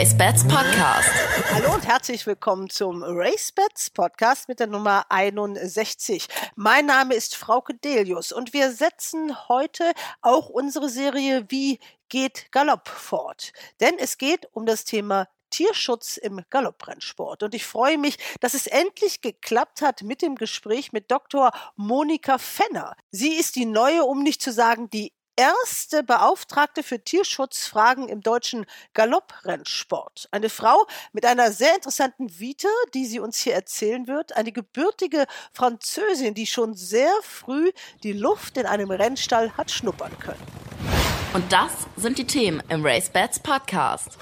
RaceBets Podcast. Hallo und herzlich willkommen zum RaceBets Podcast mit der Nummer 61. Mein Name ist Frauke Delius und wir setzen heute auch unsere Serie Wie geht Galopp fort? Denn es geht um das Thema Tierschutz im Galopprennsport. Und ich freue mich, dass es endlich geklappt hat mit dem Gespräch mit Dr. Monika Fenner. Sie ist die neue, um nicht zu sagen, die erste Beauftragte für Tierschutzfragen im deutschen Galopprennsport. Eine Frau mit einer sehr interessanten Vita, die sie uns hier erzählen wird. Eine gebürtige Französin, die schon sehr früh die Luft in einem Rennstall hat schnuppern können. Und das sind die Themen im Race Bats Podcast.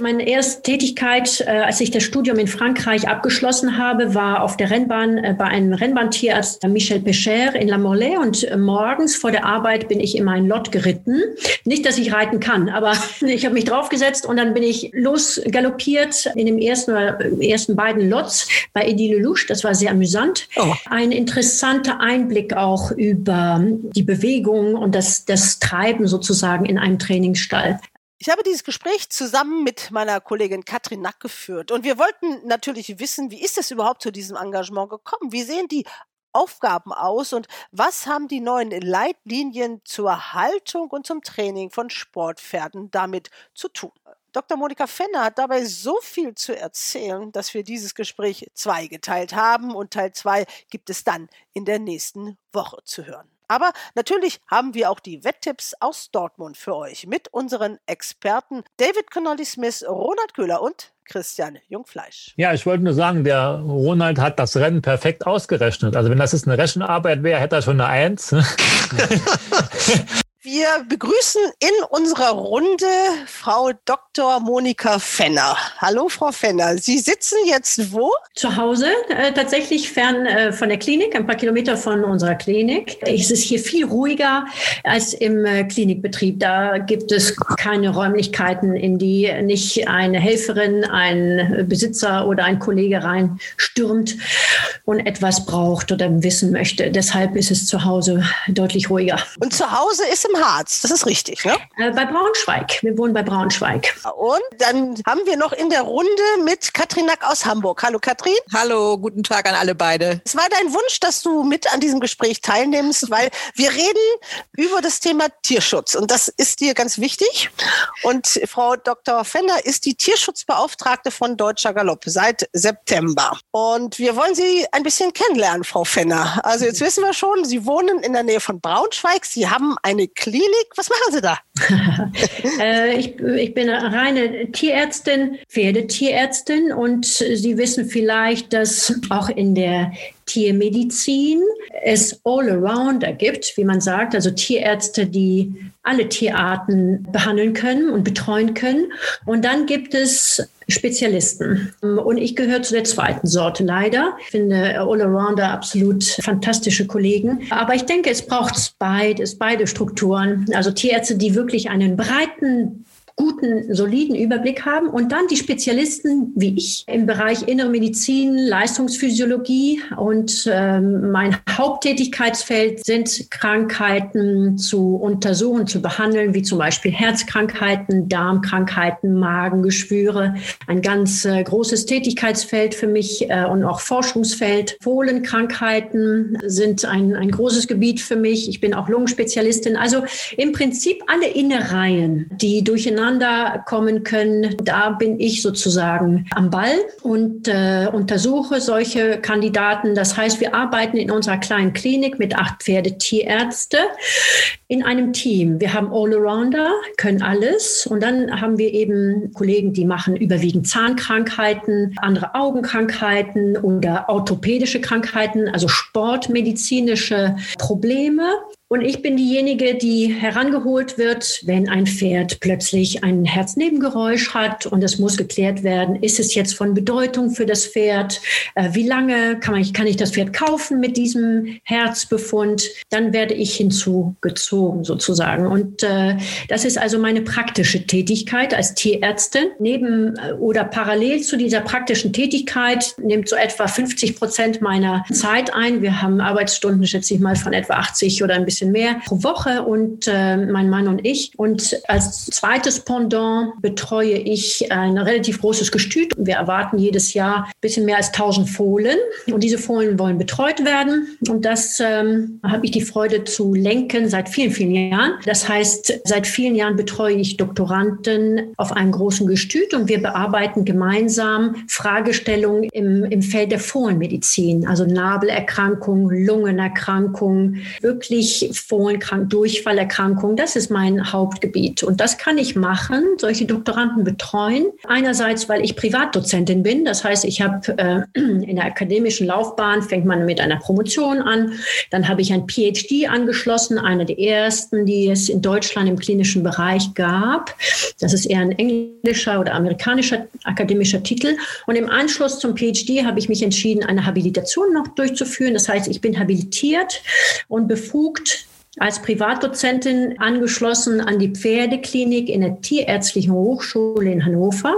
Meine erste Tätigkeit, äh, als ich das Studium in Frankreich abgeschlossen habe, war auf der Rennbahn äh, bei einem Rennbahntierarzt Michel Pecher in La Morlaix und äh, morgens vor der Arbeit bin ich in meinen Lot geritten. Nicht, dass ich reiten kann, aber ich habe mich draufgesetzt und dann bin ich losgaloppiert in dem ersten ersten beiden Lots bei Eddie Lelouch. Das war sehr amüsant. Oh. Ein interessanter Einblick auch über die Bewegung und das, das Treiben sozusagen sozusagen in einem Trainingsstall. Ich habe dieses Gespräch zusammen mit meiner Kollegin Katrin Nack geführt und wir wollten natürlich wissen, wie ist es überhaupt zu diesem Engagement gekommen? Wie sehen die Aufgaben aus und was haben die neuen Leitlinien zur Haltung und zum Training von Sportpferden damit zu tun? Dr. Monika Fenner hat dabei so viel zu erzählen, dass wir dieses Gespräch zweigeteilt haben und Teil zwei gibt es dann in der nächsten Woche zu hören. Aber natürlich haben wir auch die Wetttipps aus Dortmund für euch mit unseren Experten David Connolly Smith, Ronald Köhler und Christian Jungfleisch. Ja, ich wollte nur sagen, der Ronald hat das Rennen perfekt ausgerechnet. Also wenn das jetzt eine Rechenarbeit wäre, hätte er schon eine Eins. Wir begrüßen in unserer Runde Frau Dr. Monika Fenner. Hallo, Frau Fenner. Sie sitzen jetzt wo? Zu Hause, äh, tatsächlich fern äh, von der Klinik, ein paar Kilometer von unserer Klinik. Es ist hier viel ruhiger als im äh, Klinikbetrieb. Da gibt es keine Räumlichkeiten, in die nicht eine Helferin, ein Besitzer oder ein Kollege reinstürmt und etwas braucht oder wissen möchte. Deshalb ist es zu Hause deutlich ruhiger. Und zu Hause ist im Harz, das ist richtig, ne? Äh, bei Braunschweig. Wir wohnen bei Braunschweig. Und dann haben wir noch in der Runde mit Katrin Nack aus Hamburg. Hallo Katrin. Hallo, guten Tag an alle beide. Es war dein Wunsch, dass du mit an diesem Gespräch teilnimmst, weil wir reden über das Thema Tierschutz und das ist dir ganz wichtig. Und Frau Dr. Fender ist die Tierschutzbeauftragte von Deutscher Galopp seit September. Und wir wollen Sie ein bisschen kennenlernen, Frau Fenner. Also jetzt wissen wir schon, Sie wohnen in der Nähe von Braunschweig. Sie haben eine Klinik. Was machen Sie da? äh, ich, ich, bin eine reine Tierärztin, Pferdetierärztin und Sie wissen vielleicht, dass auch in der Tiermedizin es All-Arounder gibt, wie man sagt, also Tierärzte, die alle Tierarten behandeln können und betreuen können. Und dann gibt es Spezialisten. Und ich gehöre zu der zweiten Sorte leider. Ich finde All-Arounder absolut fantastische Kollegen. Aber ich denke, es braucht beides, beide Strukturen. Also Tierärzte, die wirklich einen breiten guten, soliden Überblick haben und dann die Spezialisten wie ich im Bereich Innere Medizin, Leistungsphysiologie und ähm, mein Haupttätigkeitsfeld sind Krankheiten zu untersuchen, zu behandeln, wie zum Beispiel Herzkrankheiten, Darmkrankheiten, Magengeschwüre. Ein ganz äh, großes Tätigkeitsfeld für mich äh, und auch Forschungsfeld. Fohlenkrankheiten sind ein, ein großes Gebiet für mich. Ich bin auch Lungenspezialistin. Also im Prinzip alle Innereien, die durcheinander zueinander kommen können. Da bin ich sozusagen am Ball und äh, untersuche solche Kandidaten. Das heißt, wir arbeiten in unserer kleinen Klinik mit acht Pferdetierärzte in einem Team. Wir haben All-Arounder, können alles. Und dann haben wir eben Kollegen, die machen überwiegend Zahnkrankheiten, andere Augenkrankheiten oder orthopädische Krankheiten, also sportmedizinische Probleme. Und ich bin diejenige, die herangeholt wird, wenn ein Pferd plötzlich ein Herznebengeräusch hat und es muss geklärt werden, ist es jetzt von Bedeutung für das Pferd? Äh, wie lange kann, man, kann ich das Pferd kaufen mit diesem Herzbefund? Dann werde ich hinzugezogen sozusagen. Und äh, das ist also meine praktische Tätigkeit als Tierärztin. Neben äh, oder parallel zu dieser praktischen Tätigkeit nimmt so etwa 50 Prozent meiner Zeit ein. Wir haben Arbeitsstunden, schätze ich mal, von etwa 80 oder ein bisschen bisschen mehr pro Woche und äh, mein Mann und ich. Und als zweites Pendant betreue ich ein relativ großes Gestüt. Wir erwarten jedes Jahr ein bisschen mehr als 1000 Fohlen und diese Fohlen wollen betreut werden. Und das ähm, habe ich die Freude zu lenken seit vielen, vielen Jahren. Das heißt, seit vielen Jahren betreue ich Doktoranden auf einem großen Gestüt und wir bearbeiten gemeinsam Fragestellungen im, im Feld der Fohlenmedizin, also Nabelerkrankungen, Lungenerkrankungen, wirklich Fohlenkrank, Durchfallerkrankungen. Das ist mein Hauptgebiet. Und das kann ich machen, solche Doktoranden betreuen. Einerseits, weil ich Privatdozentin bin. Das heißt, ich habe äh, in der akademischen Laufbahn fängt man mit einer Promotion an. Dann habe ich ein PhD angeschlossen, einer der ersten, die es in Deutschland im klinischen Bereich gab. Das ist eher ein englischer oder amerikanischer akademischer Titel. Und im Anschluss zum PhD habe ich mich entschieden, eine Habilitation noch durchzuführen. Das heißt, ich bin habilitiert und befugt, als Privatdozentin angeschlossen an die Pferdeklinik in der Tierärztlichen Hochschule in Hannover,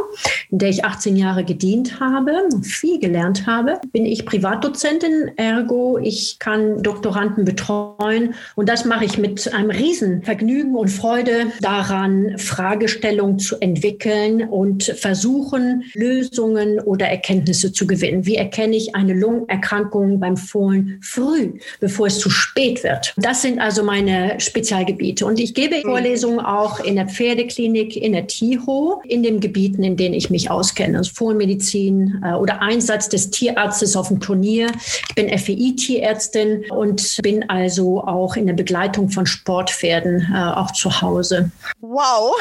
in der ich 18 Jahre gedient habe und viel gelernt habe. Bin ich Privatdozentin, ergo ich kann Doktoranden betreuen und das mache ich mit einem Riesenvergnügen und Freude daran, Fragestellungen zu entwickeln und versuchen, Lösungen oder Erkenntnisse zu gewinnen. Wie erkenne ich eine Lungenerkrankung beim Fohlen früh, bevor es zu spät wird? Das sind also meine Spezialgebiete. Und ich gebe Vorlesungen auch in der Pferdeklinik, in der TIHO, in den Gebieten, in denen ich mich auskenne. Also Fohlenmedizin äh, oder Einsatz des Tierarztes auf dem Turnier. Ich bin FEI-Tierärztin und bin also auch in der Begleitung von Sportpferden äh, auch zu Hause. Wow.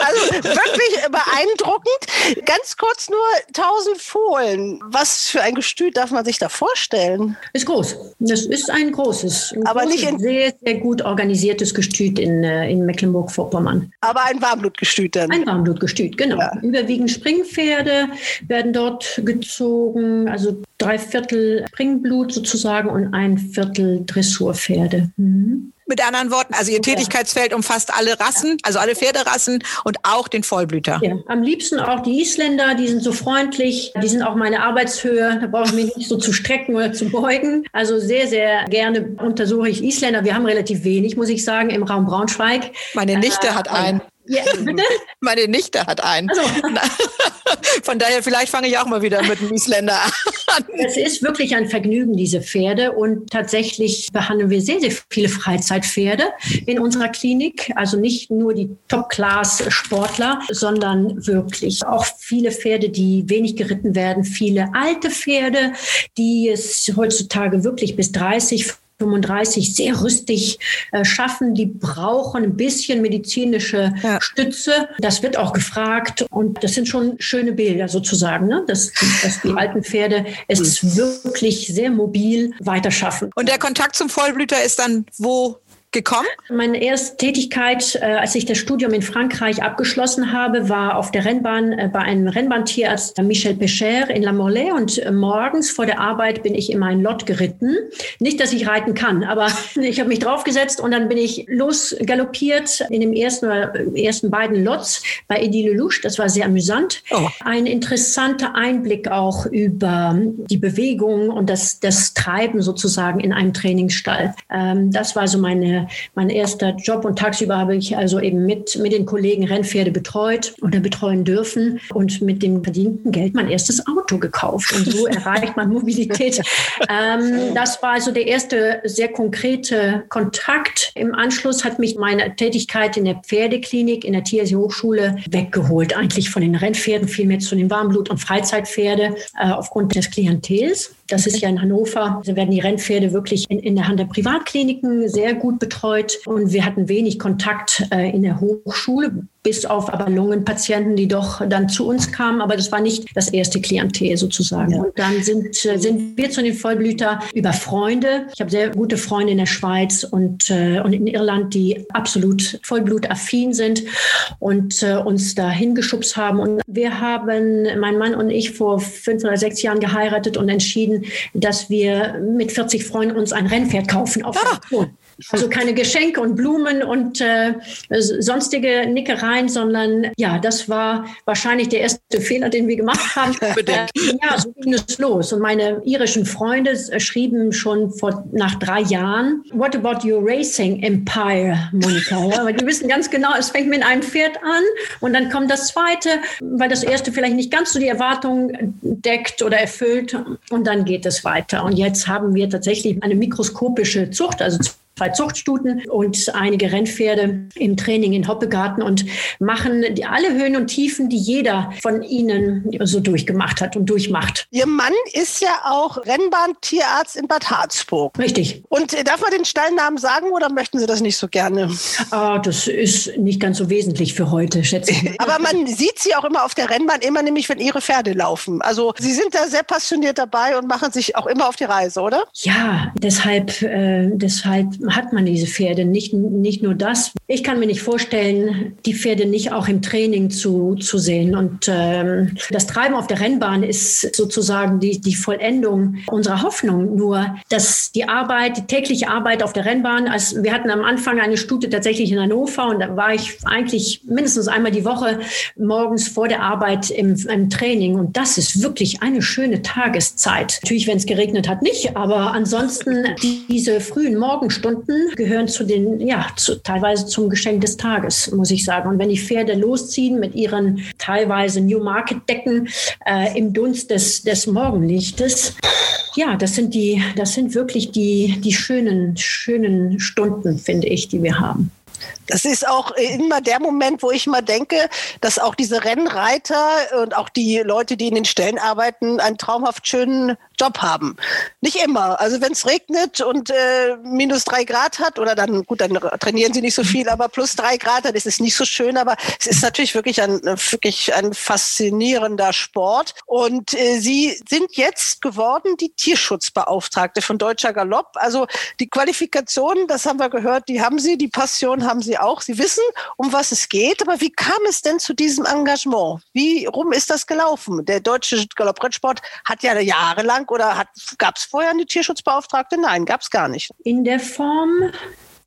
also wirklich beeindruckend. Ganz kurz nur 1000 Fohlen. Was für ein Gestüt darf man sich da vorstellen? Ist groß. Das ist ein großes. Ein Aber großes, nicht in sehr, sehr gut organisiertes Gestüt in, äh, in Mecklenburg-Vorpommern. Aber ein Warmblutgestüt dann. Ein Warmblutgestüt, genau. Ja. Überwiegend Springpferde werden dort gezogen, also drei Viertel Springblut sozusagen und ein Viertel Dressurpferde. Mhm. Mit anderen Worten, also Ihr. Tätigkeitsfeld umfasst alle Rassen, also alle Pferderassen und auch den Vollblüter. Ja, am liebsten auch die Isländer, die sind so freundlich, die sind auch meine Arbeitshöhe, da brauche ich mich nicht so zu strecken oder zu beugen. Also sehr, sehr gerne untersuche ich Isländer. Wir haben relativ wenig, muss ich sagen, im Raum Braunschweig. Meine Nichte hat einen. Ja, bitte? Meine Nichte hat einen. Also, Von daher, vielleicht fange ich auch mal wieder mit einem Isländer an. Es ist wirklich ein Vergnügen, diese Pferde. Und tatsächlich behandeln wir sehr, sehr viele Freizeitpferde in unserer Klinik. Also nicht nur die Top-Class-Sportler, sondern wirklich auch viele Pferde, die wenig geritten werden, viele alte Pferde, die es heutzutage wirklich bis 30, 35 sehr rüstig äh, schaffen. Die brauchen ein bisschen medizinische Ja. Stütze. Das wird auch gefragt. Und das sind schon schöne Bilder sozusagen, ne? dass, dass die alten Pferde es wirklich sehr mobil weiterschaffen. Und der Kontakt zum Vollblüter ist dann wo gekommen? Meine erste Tätigkeit, äh, als ich das Studium in Frankreich abgeschlossen habe, war auf der Rennbahn äh, bei einem Rennbahntierarzt, Michel Pecher in La Morlaix. Und äh, morgens vor der Arbeit bin ich in meinen Lot geritten. Nicht, dass ich reiten kann, aber ich habe mich draufgesetzt und dann bin ich losgaloppiert in dem ersten oder äh, ersten beiden Lots bei Eddie Lelouch. Das war sehr amüsant. Oh. Ein interessanter Einblick auch über die Bewegung und das, das Treiben sozusagen in einem Trainingsstall. Ähm, das war so meine, mein erster Job und tagsüber habe ich also eben mit, mit den Kollegen Rennpferde betreut oder betreuen dürfen und mit dem verdienten Geld mein erstes Auto gekauft. Und so erreicht man Mobilität. Ähm, das war also der erste sehr konkrete Kontakt. Im Anschluss hat mich meine Tätigkeit in der Pferdeklinik in der Tierärztlichen Hochschule weggeholt, eigentlich von den Rennpferden, vielmehr zu den Warmblut- und Freizeitpferde äh, aufgrund des Klientels. Das ist ja in Hannover. Da werden die Rennpferde wirklich in, in der Hand der Privatkliniken sehr gut betreut. Und wir hatten wenig Kontakt äh, in der Hochschule, bis auf aber Lungenpatienten, die doch dann zu uns kamen. Aber das war nicht das erste Klientel sozusagen. Und dann sind, äh, sind wir zu den Vollblüter über Freunde. Ich habe sehr gute Freunde in der Schweiz und, äh, und in Irland, die absolut vollblutaffin sind und äh, uns da hingeschubst haben. Und wir haben, mein Mann und ich, vor fünf oder sechs Jahren geheiratet und entschieden, dass wir mit 40 Freunden uns ein Rennpferd kaufen auf Auktion. Also keine Geschenke und Blumen und äh, sonstige Nickereien, sondern ja, das war wahrscheinlich der erste Fehler, den wir gemacht haben. äh, ja, so ging es los. Und meine irischen Freunde schrieben schon vor, nach drei Jahren, What about your racing empire, Monika? Ja, aber die wissen ganz genau, es fängt mit einem Pferd an und dann kommt das zweite, weil das erste vielleicht nicht ganz so die Erwartungen deckt oder erfüllt und dann geht es weiter. Und jetzt haben wir tatsächlich eine mikroskopische Zucht, also zwei Zuchtstuten und einige Rennpferde im Training in Hoppegarten und machen alle Höhen und Tiefen, die jeder von ihnen so durchgemacht hat und durchmacht. Ihr Mann ist ja auch Rennbahntierarzt in Bad Harzburg. Richtig. Und äh, darf man den Stallnamen sagen oder möchten Sie das nicht so gerne? Ah, das ist nicht ganz so wesentlich für heute, schätze ich. Aber man sieht Sie auch immer auf der Rennbahn, immer nämlich, wenn Ihre Pferde laufen. Also Sie sind da sehr passioniert dabei und machen sich auch immer auf die Reise, oder? Ja, deshalb, äh, deshalb hat man diese Pferde. Nicht, nicht nur das. Ich kann mir nicht vorstellen, die Pferde nicht auch im Training zu, zu sehen. Und ähm, das Treiben auf der Rennbahn ist sozusagen die, die Vollendung unserer Hoffnung. Nur, dass die Arbeit, die tägliche Arbeit auf der Rennbahn, als wir hatten am Anfang eine Stute tatsächlich in Hannover und da war ich eigentlich mindestens einmal die Woche morgens vor der Arbeit im, im Training. Und das ist wirklich eine schöne Tageszeit. Natürlich, wenn es geregnet hat, nicht, aber ansonsten diese frühen Morgenstunden gehören zu den, ja, zu, teilweise zum Geschenk des Tages, muss ich sagen. Und wenn die Pferde losziehen mit ihren teilweise New Market Decken äh, im Dunst des, des Morgenlichtes, ja, das sind die, das sind wirklich die, die schönen, schönen Stunden, finde ich, die wir haben. Das ist auch immer der Moment, wo ich mal denke, dass auch diese Rennreiter und auch die Leute, die in den Stellen arbeiten, einen traumhaft schönen Job haben. Nicht immer. Also wenn es regnet und äh, minus drei Grad hat, oder dann, gut, dann trainieren sie nicht so viel, aber plus drei Grad, dann ist es nicht so schön. Aber es ist natürlich wirklich ein, wirklich ein faszinierender Sport. Und äh, Sie sind jetzt geworden die Tierschutzbeauftragte von Deutscher Galopp. Also die Qualifikation, das haben wir gehört, die haben Sie, die Passion haben Sie auch. Sie wissen, um was es geht. Aber wie kam es denn zu diesem Engagement? Wie rum ist das gelaufen? Der deutsche Galopprettsport hat ja jahrelang oder gab es vorher eine Tierschutzbeauftragte? Nein, gab es gar nicht. In der Form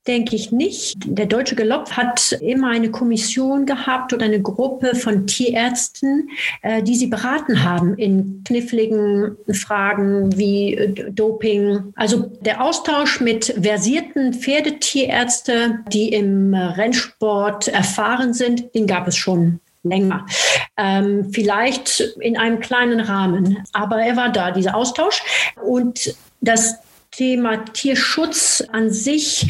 denke ich nicht. Der Deutsche Galopp hat immer eine Kommission gehabt oder eine Gruppe von Tierärzten, äh, die sie beraten haben in kniffligen Fragen wie äh, Doping. Also der Austausch mit versierten Pferdetierärzte, die im Rennsport erfahren sind, den gab es schon länger. Ähm, vielleicht in einem kleinen Rahmen. Aber er war da, dieser Austausch. Und das Thema Tierschutz an sich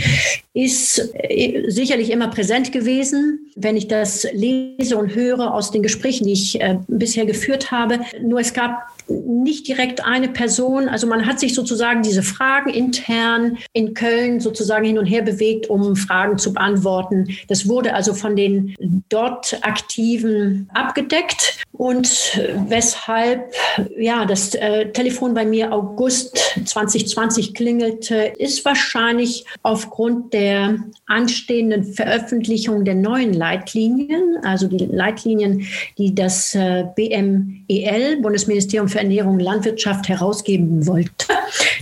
ist äh, sicherlich immer präsent gewesen, wenn ich das lese und höre aus den Gesprächen, die ich äh, bisher geführt habe. Nur es gab nicht direkt eine Person. Also man hat sich sozusagen diese Fragen intern in Köln sozusagen hin und her bewegt, um Fragen zu beantworten. Das wurde also von den dort Aktiven abgedeckt und weshalb ja das äh, Telefon bei mir August 2020 klingelte, ist wahrscheinlich aufgrund der anstehenden Veröffentlichung der neuen Leitlinien, also die Leitlinien, die das äh, BMEL, Bundesministerium für für Ernährung Landwirtschaft herausgeben wollte.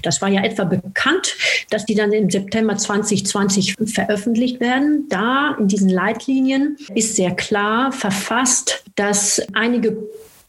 Das war ja etwa bekannt, dass die dann im September 2020 veröffentlicht werden. Da in diesen Leitlinien ist sehr klar verfasst, dass einige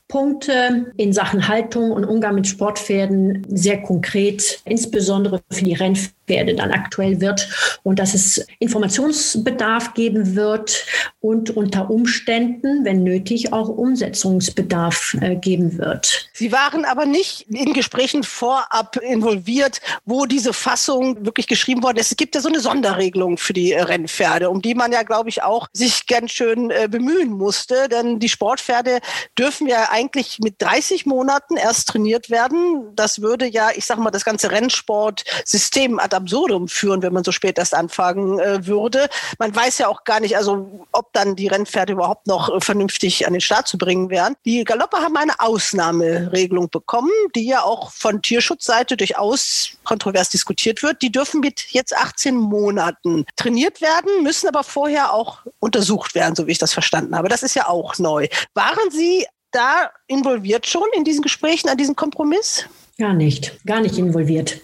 Punkte in Sachen Haltung und Umgang mit Sportpferden sehr konkret, insbesondere für die Rennpferde dann aktuell wird und dass es Informationsbedarf geben wird und unter Umständen, wenn nötig, auch Umsetzungsbedarf äh, geben wird. Sie waren aber nicht in Gesprächen vorab involviert, wo diese Fassung wirklich geschrieben worden ist. Es gibt ja so eine Sonderregelung für die Rennpferde, um die man ja, glaube ich, auch sich ganz schön äh, bemühen musste, denn die Sportpferde dürfen ja eigentlich mit 30 Monaten erst trainiert werden. Das würde ja, ich sage mal, das ganze Rennsportsystem ad absurdum führen, wenn man so spät erst anfangen äh, würde. Man weiß ja auch gar nicht, also ob dann die Rennpferde überhaupt noch äh, vernünftig an den Start zu bringen wären. Die Galoppe haben eine Ausnahmeregelung bekommen, die ja auch von Tierschutzseite durchaus kontrovers diskutiert wird. Die dürfen mit jetzt 18 Monaten trainiert werden, müssen aber vorher auch untersucht werden, so wie ich das verstanden habe. Das ist ja auch neu. Waren Sie da involviert schon in diesen Gesprächen, an diesem Kompromiss? Gar nicht, gar nicht involviert.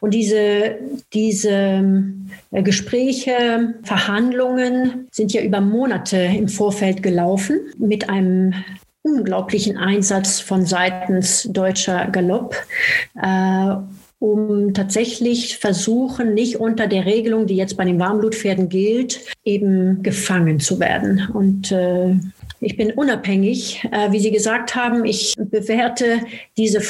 Und diese, diese äh, Gespräche, Verhandlungen sind ja über Monate im Vorfeld gelaufen mit einem unglaublichen Einsatz von seitens deutscher Galopp. Äh, um tatsächlich versuchen, nicht unter der Regelung, die jetzt bei den Warmblutpferden gilt, eben gefangen zu werden. Und äh, ich bin unabhängig. Äh, wie Sie gesagt haben, ich bewerte diese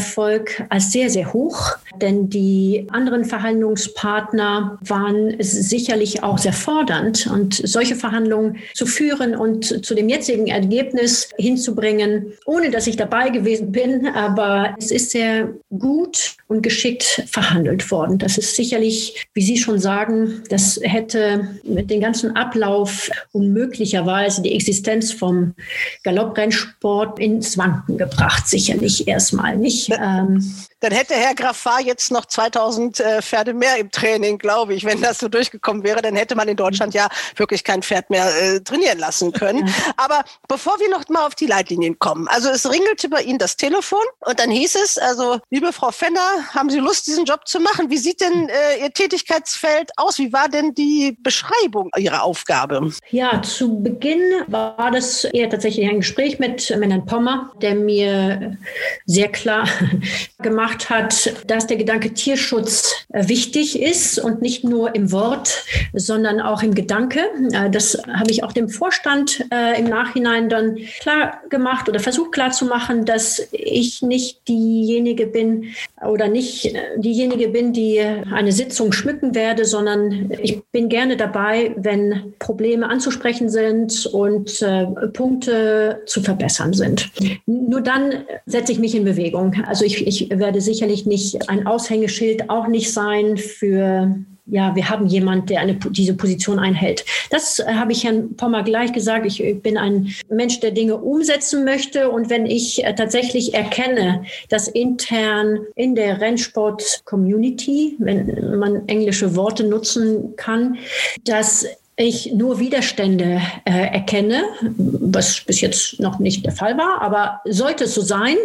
Verhandlungserfolg als sehr, sehr hoch, denn die anderen Verhandlungspartner waren sicherlich auch sehr fordernd. Und solche Verhandlungen zu führen und zu dem jetzigen Ergebnis hinzubringen, ohne dass ich dabei gewesen bin, aber es ist sehr gut und geschickt verhandelt worden. Das ist sicherlich, wie Sie schon sagen, das hätte mit dem ganzen Ablauf unmöglicherweise teilweise die Existenz vom Galopprennsport ins Wanken gebracht, sicherlich erstmal nicht. Ähm, dann hätte Herr Graffar jetzt noch 2000 äh, Pferde mehr im Training, glaube ich. Wenn das so durchgekommen wäre, dann hätte man in Deutschland ja wirklich kein Pferd mehr äh, trainieren lassen können. Aber bevor wir noch mal auf die Leitlinien kommen, also es ringelte bei Ihnen das Telefon und dann hieß es, also liebe Frau Fenner, haben Sie Lust, diesen Job zu machen? Wie sieht denn äh, Ihr Tätigkeitsfeld aus? Wie war denn die Beschreibung Ihrer Aufgabe? Ja, zu Beginn war das eher tatsächlich ein Gespräch mit Herrn Pommer, der mir sehr klar gemacht gemacht hat, dass der Gedanke Tierschutz äh, wichtig ist und nicht nur im Wort, sondern auch im Gedanke. Äh, das habe ich auch dem Vorstand äh, im Nachhinein dann klar gemacht oder versucht klar zu machen, dass ich nicht diejenige bin oder nicht diejenige bin, die eine Sitzung schmücken werde, sondern ich bin gerne dabei, wenn Probleme anzusprechen sind und Punkte zu verbessern sind. Nur dann setze ich mich in Bewegung. Also ich, ich werde sicherlich nicht ein Aushängeschild auch nicht sein für ja, wir haben jemand, der eine, diese Position einhält. Das äh, habe ich Herrn Pommer gleich gesagt. Ich bin ein Mensch, der Dinge umsetzen möchte. Und wenn ich äh, tatsächlich erkenne, dass intern in der Rennsport-Community, wenn man englische Worte nutzen kann, dass ich nur Widerstände äh, erkenne, was bis jetzt noch nicht der Fall war, aber sollte es so sein,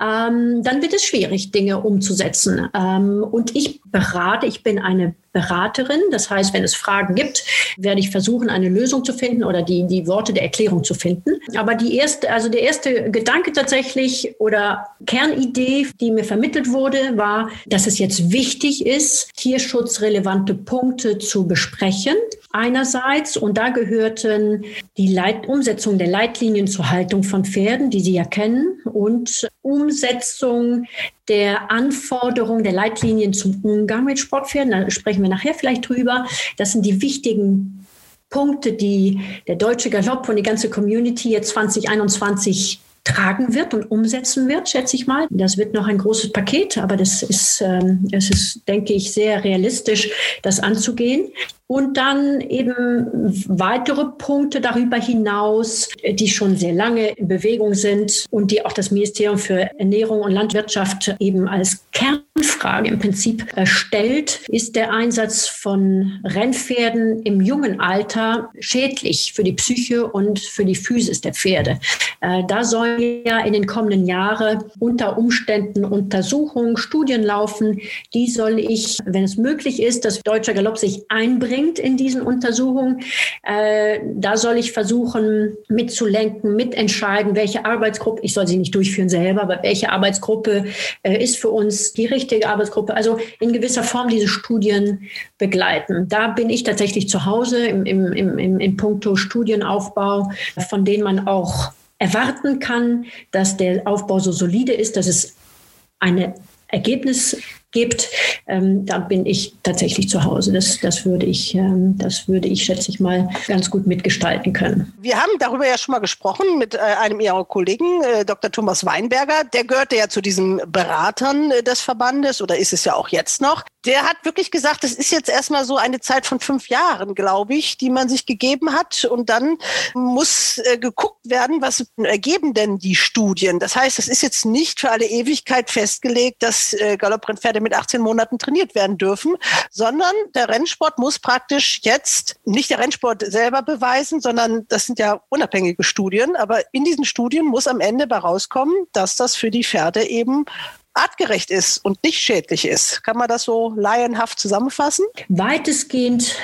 ähm, dann wird es schwierig, Dinge umzusetzen. Ähm, und ich berate, ich bin eine Beraterin. Das heißt, wenn es Fragen gibt, werde ich versuchen, eine Lösung zu finden oder die, die Worte der Erklärung zu finden. Aber die erste, also der erste Gedanke tatsächlich oder Kernidee, die mir vermittelt wurde, war, dass es jetzt wichtig ist, tierschutzrelevante Punkte zu besprechen. Einerseits, und da gehörten die Leit Umsetzung der Leitlinien zur Haltung von Pferden, die Sie ja kennen, und Umsetzung der Anforderungen der Leitlinien zum Umgang mit Sportpferden. Da sprechen wir nachher vielleicht drüber. Das sind die wichtigen Punkte, die der deutsche Galopp und die ganze Community jetzt 2021 tragen wird und umsetzen wird, schätze ich mal. Das wird noch ein großes Paket, aber das ist, ähm, es ist, denke ich, sehr realistisch, das anzugehen. Und dann eben weitere Punkte darüber hinaus, die schon sehr lange in Bewegung sind und die auch das Ministerium für Ernährung und Landwirtschaft eben als Kernfrage im Prinzip stellt, ist der Einsatz von Rennpferden im jungen Alter schädlich für die Psyche und für die Physis der Pferde. Äh, da sollen ja in den kommenden Jahren unter Umständen Untersuchungen, Studien laufen. Die soll ich, wenn es möglich ist, dass Deutscher Galopp sich einbringt, bringt in diesen Untersuchungen. Äh, da soll ich versuchen, mitzulenken, mitentscheiden, welche Arbeitsgruppe, ich soll sie nicht durchführen selber, aber welche Arbeitsgruppe äh, ist für uns die richtige Arbeitsgruppe. Also in gewisser Form diese Studien begleiten. Da bin ich tatsächlich zu Hause im, im, im, im, im Punkto Studienaufbau, von denen man auch erwarten kann, dass der Aufbau so solide ist, dass es eine Ergebnis gibt, ähm, da bin ich tatsächlich zu Hause. Das, das, würde ich, ähm, das würde ich, schätze ich mal, ganz gut mitgestalten können. Wir haben darüber ja schon mal gesprochen mit äh, einem Ihrer Kollegen, äh, Dr. Thomas Weinberger. Der gehörte ja zu diesen Beratern äh, des Verbandes oder ist es ja auch jetzt noch. Der hat wirklich gesagt, das ist jetzt erstmal so eine Zeit von fünf Jahren, glaube ich, die man sich gegeben hat. Und dann muss äh, geguckt werden, was ergeben denn die Studien. Das heißt, es ist jetzt nicht für alle Ewigkeit festgelegt, dass äh, Galopprennpferde mit 18 Monaten trainiert werden dürfen, sondern der Rennsport muss praktisch jetzt nicht der Rennsport selber beweisen, sondern das sind ja unabhängige Studien. Aber in diesen Studien muss am Ende bei rauskommen, dass das für die Pferde eben artgerecht ist und nicht schädlich ist. Kann man das so laienhaft zusammenfassen? Weitestgehend,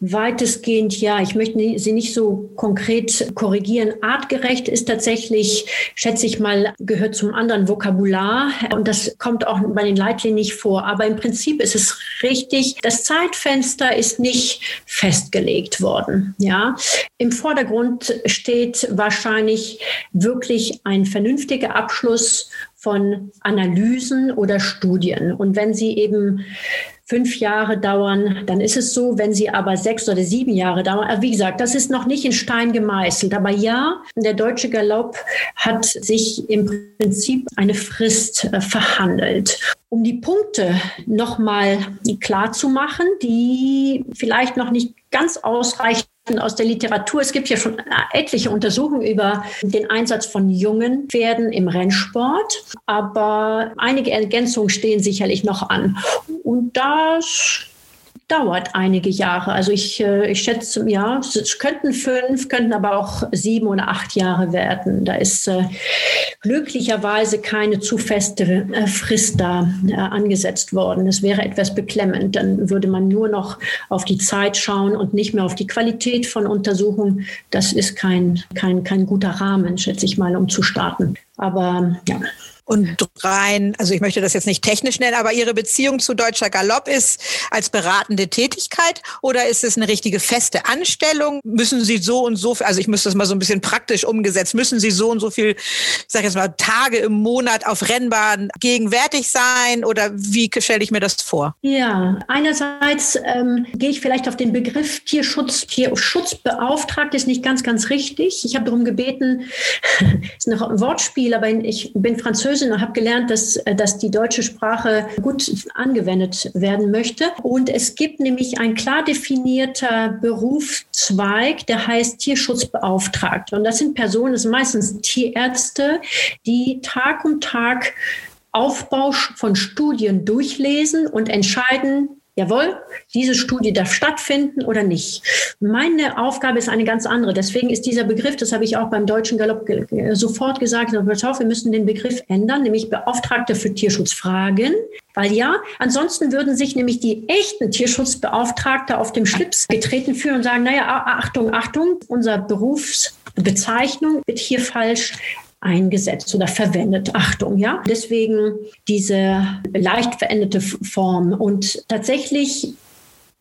weitestgehend ja. Ich möchte Sie nicht so konkret korrigieren. Artgerecht ist tatsächlich, schätze ich mal, gehört zum anderen Vokabular und das kommt auch bei den Leitlinien nicht vor. Aber im Prinzip ist es richtig. Das Zeitfenster ist nicht festgelegt worden. Ja, im Vordergrund steht wahrscheinlich wirklich ein vernünftiger Abschluss von Analysen oder Studien. Und wenn sie eben fünf Jahre dauern, dann ist es so. Wenn sie aber sechs oder sieben Jahre dauern, wie gesagt, das ist noch nicht in Stein gemeißelt. Aber ja, der deutsche Galopp hat sich im Prinzip eine Frist äh, verhandelt. Um die Punkte nochmal klar zu machen, die vielleicht noch nicht ganz ausreichend aus der Literatur. Es gibt ja schon etliche Untersuchungen über den Einsatz von jungen Pferden im Rennsport, aber einige Ergänzungen stehen sicherlich noch an. Und das dauert einige Jahre. Also ich, äh, ich schätze, ja, es könnten fünf, könnten aber auch sieben oder acht Jahre werden. Da ist äh, glücklicherweise keine zu feste äh, Frist da äh, angesetzt worden. Es wäre etwas beklemmend. Dann würde man nur noch auf die Zeit schauen und nicht mehr auf die Qualität von Untersuchungen. Das ist kein, kein, kein guter Rahmen, schätze ich mal, um zu starten. Aber ja und rein, also ich möchte das jetzt nicht technisch nennen, aber Ihre Beziehung zu Deutscher Galopp ist als beratende Tätigkeit oder ist es eine richtige feste Anstellung? Müssen Sie so und so, also ich müsste das mal so ein bisschen praktisch umgesetzt, müssen Sie so und so viel, ich sage jetzt mal, Tage im Monat auf Rennbahn gegenwärtig sein oder wie stelle ich mir das vor? Ja, einerseits ähm, gehe ich vielleicht auf den Begriff Tierschutz, Tierschutzbeauftragte ist nicht ganz, ganz richtig. Ich habe darum gebeten, ist noch ein Wortspiel, aber ich bin Französin Französin und habe gelernt, dass, äh, dass die deutsche Sprache gut angewendet werden möchte. Und es gibt nämlich ein klar definierter Berufszweig, der heißt Tierschutzbeauftragte. Und das sind Personen, das sind meistens Tierärzte, die Tag um Tag Aufbau von Studien durchlesen und entscheiden, jawohl, diese Studie darf stattfinden oder nicht. Meine Aufgabe ist eine ganz andere. Deswegen ist dieser Begriff, das habe ich auch beim Deutschen Galopp sofort gesagt, wir müssen den Begriff ändern, nämlich Beauftragte für Tierschutzfragen. Weil ja, ansonsten würden sich nämlich die echten Tierschutzbeauftragte auf dem Schlips getreten fühlen und sagen, naja, Achtung, Achtung, unser Berufsbezeichnung wird hier falsch eingesetzt oder verwendet. Achtung, ja. Deswegen diese leicht veränderte Form. Und tatsächlich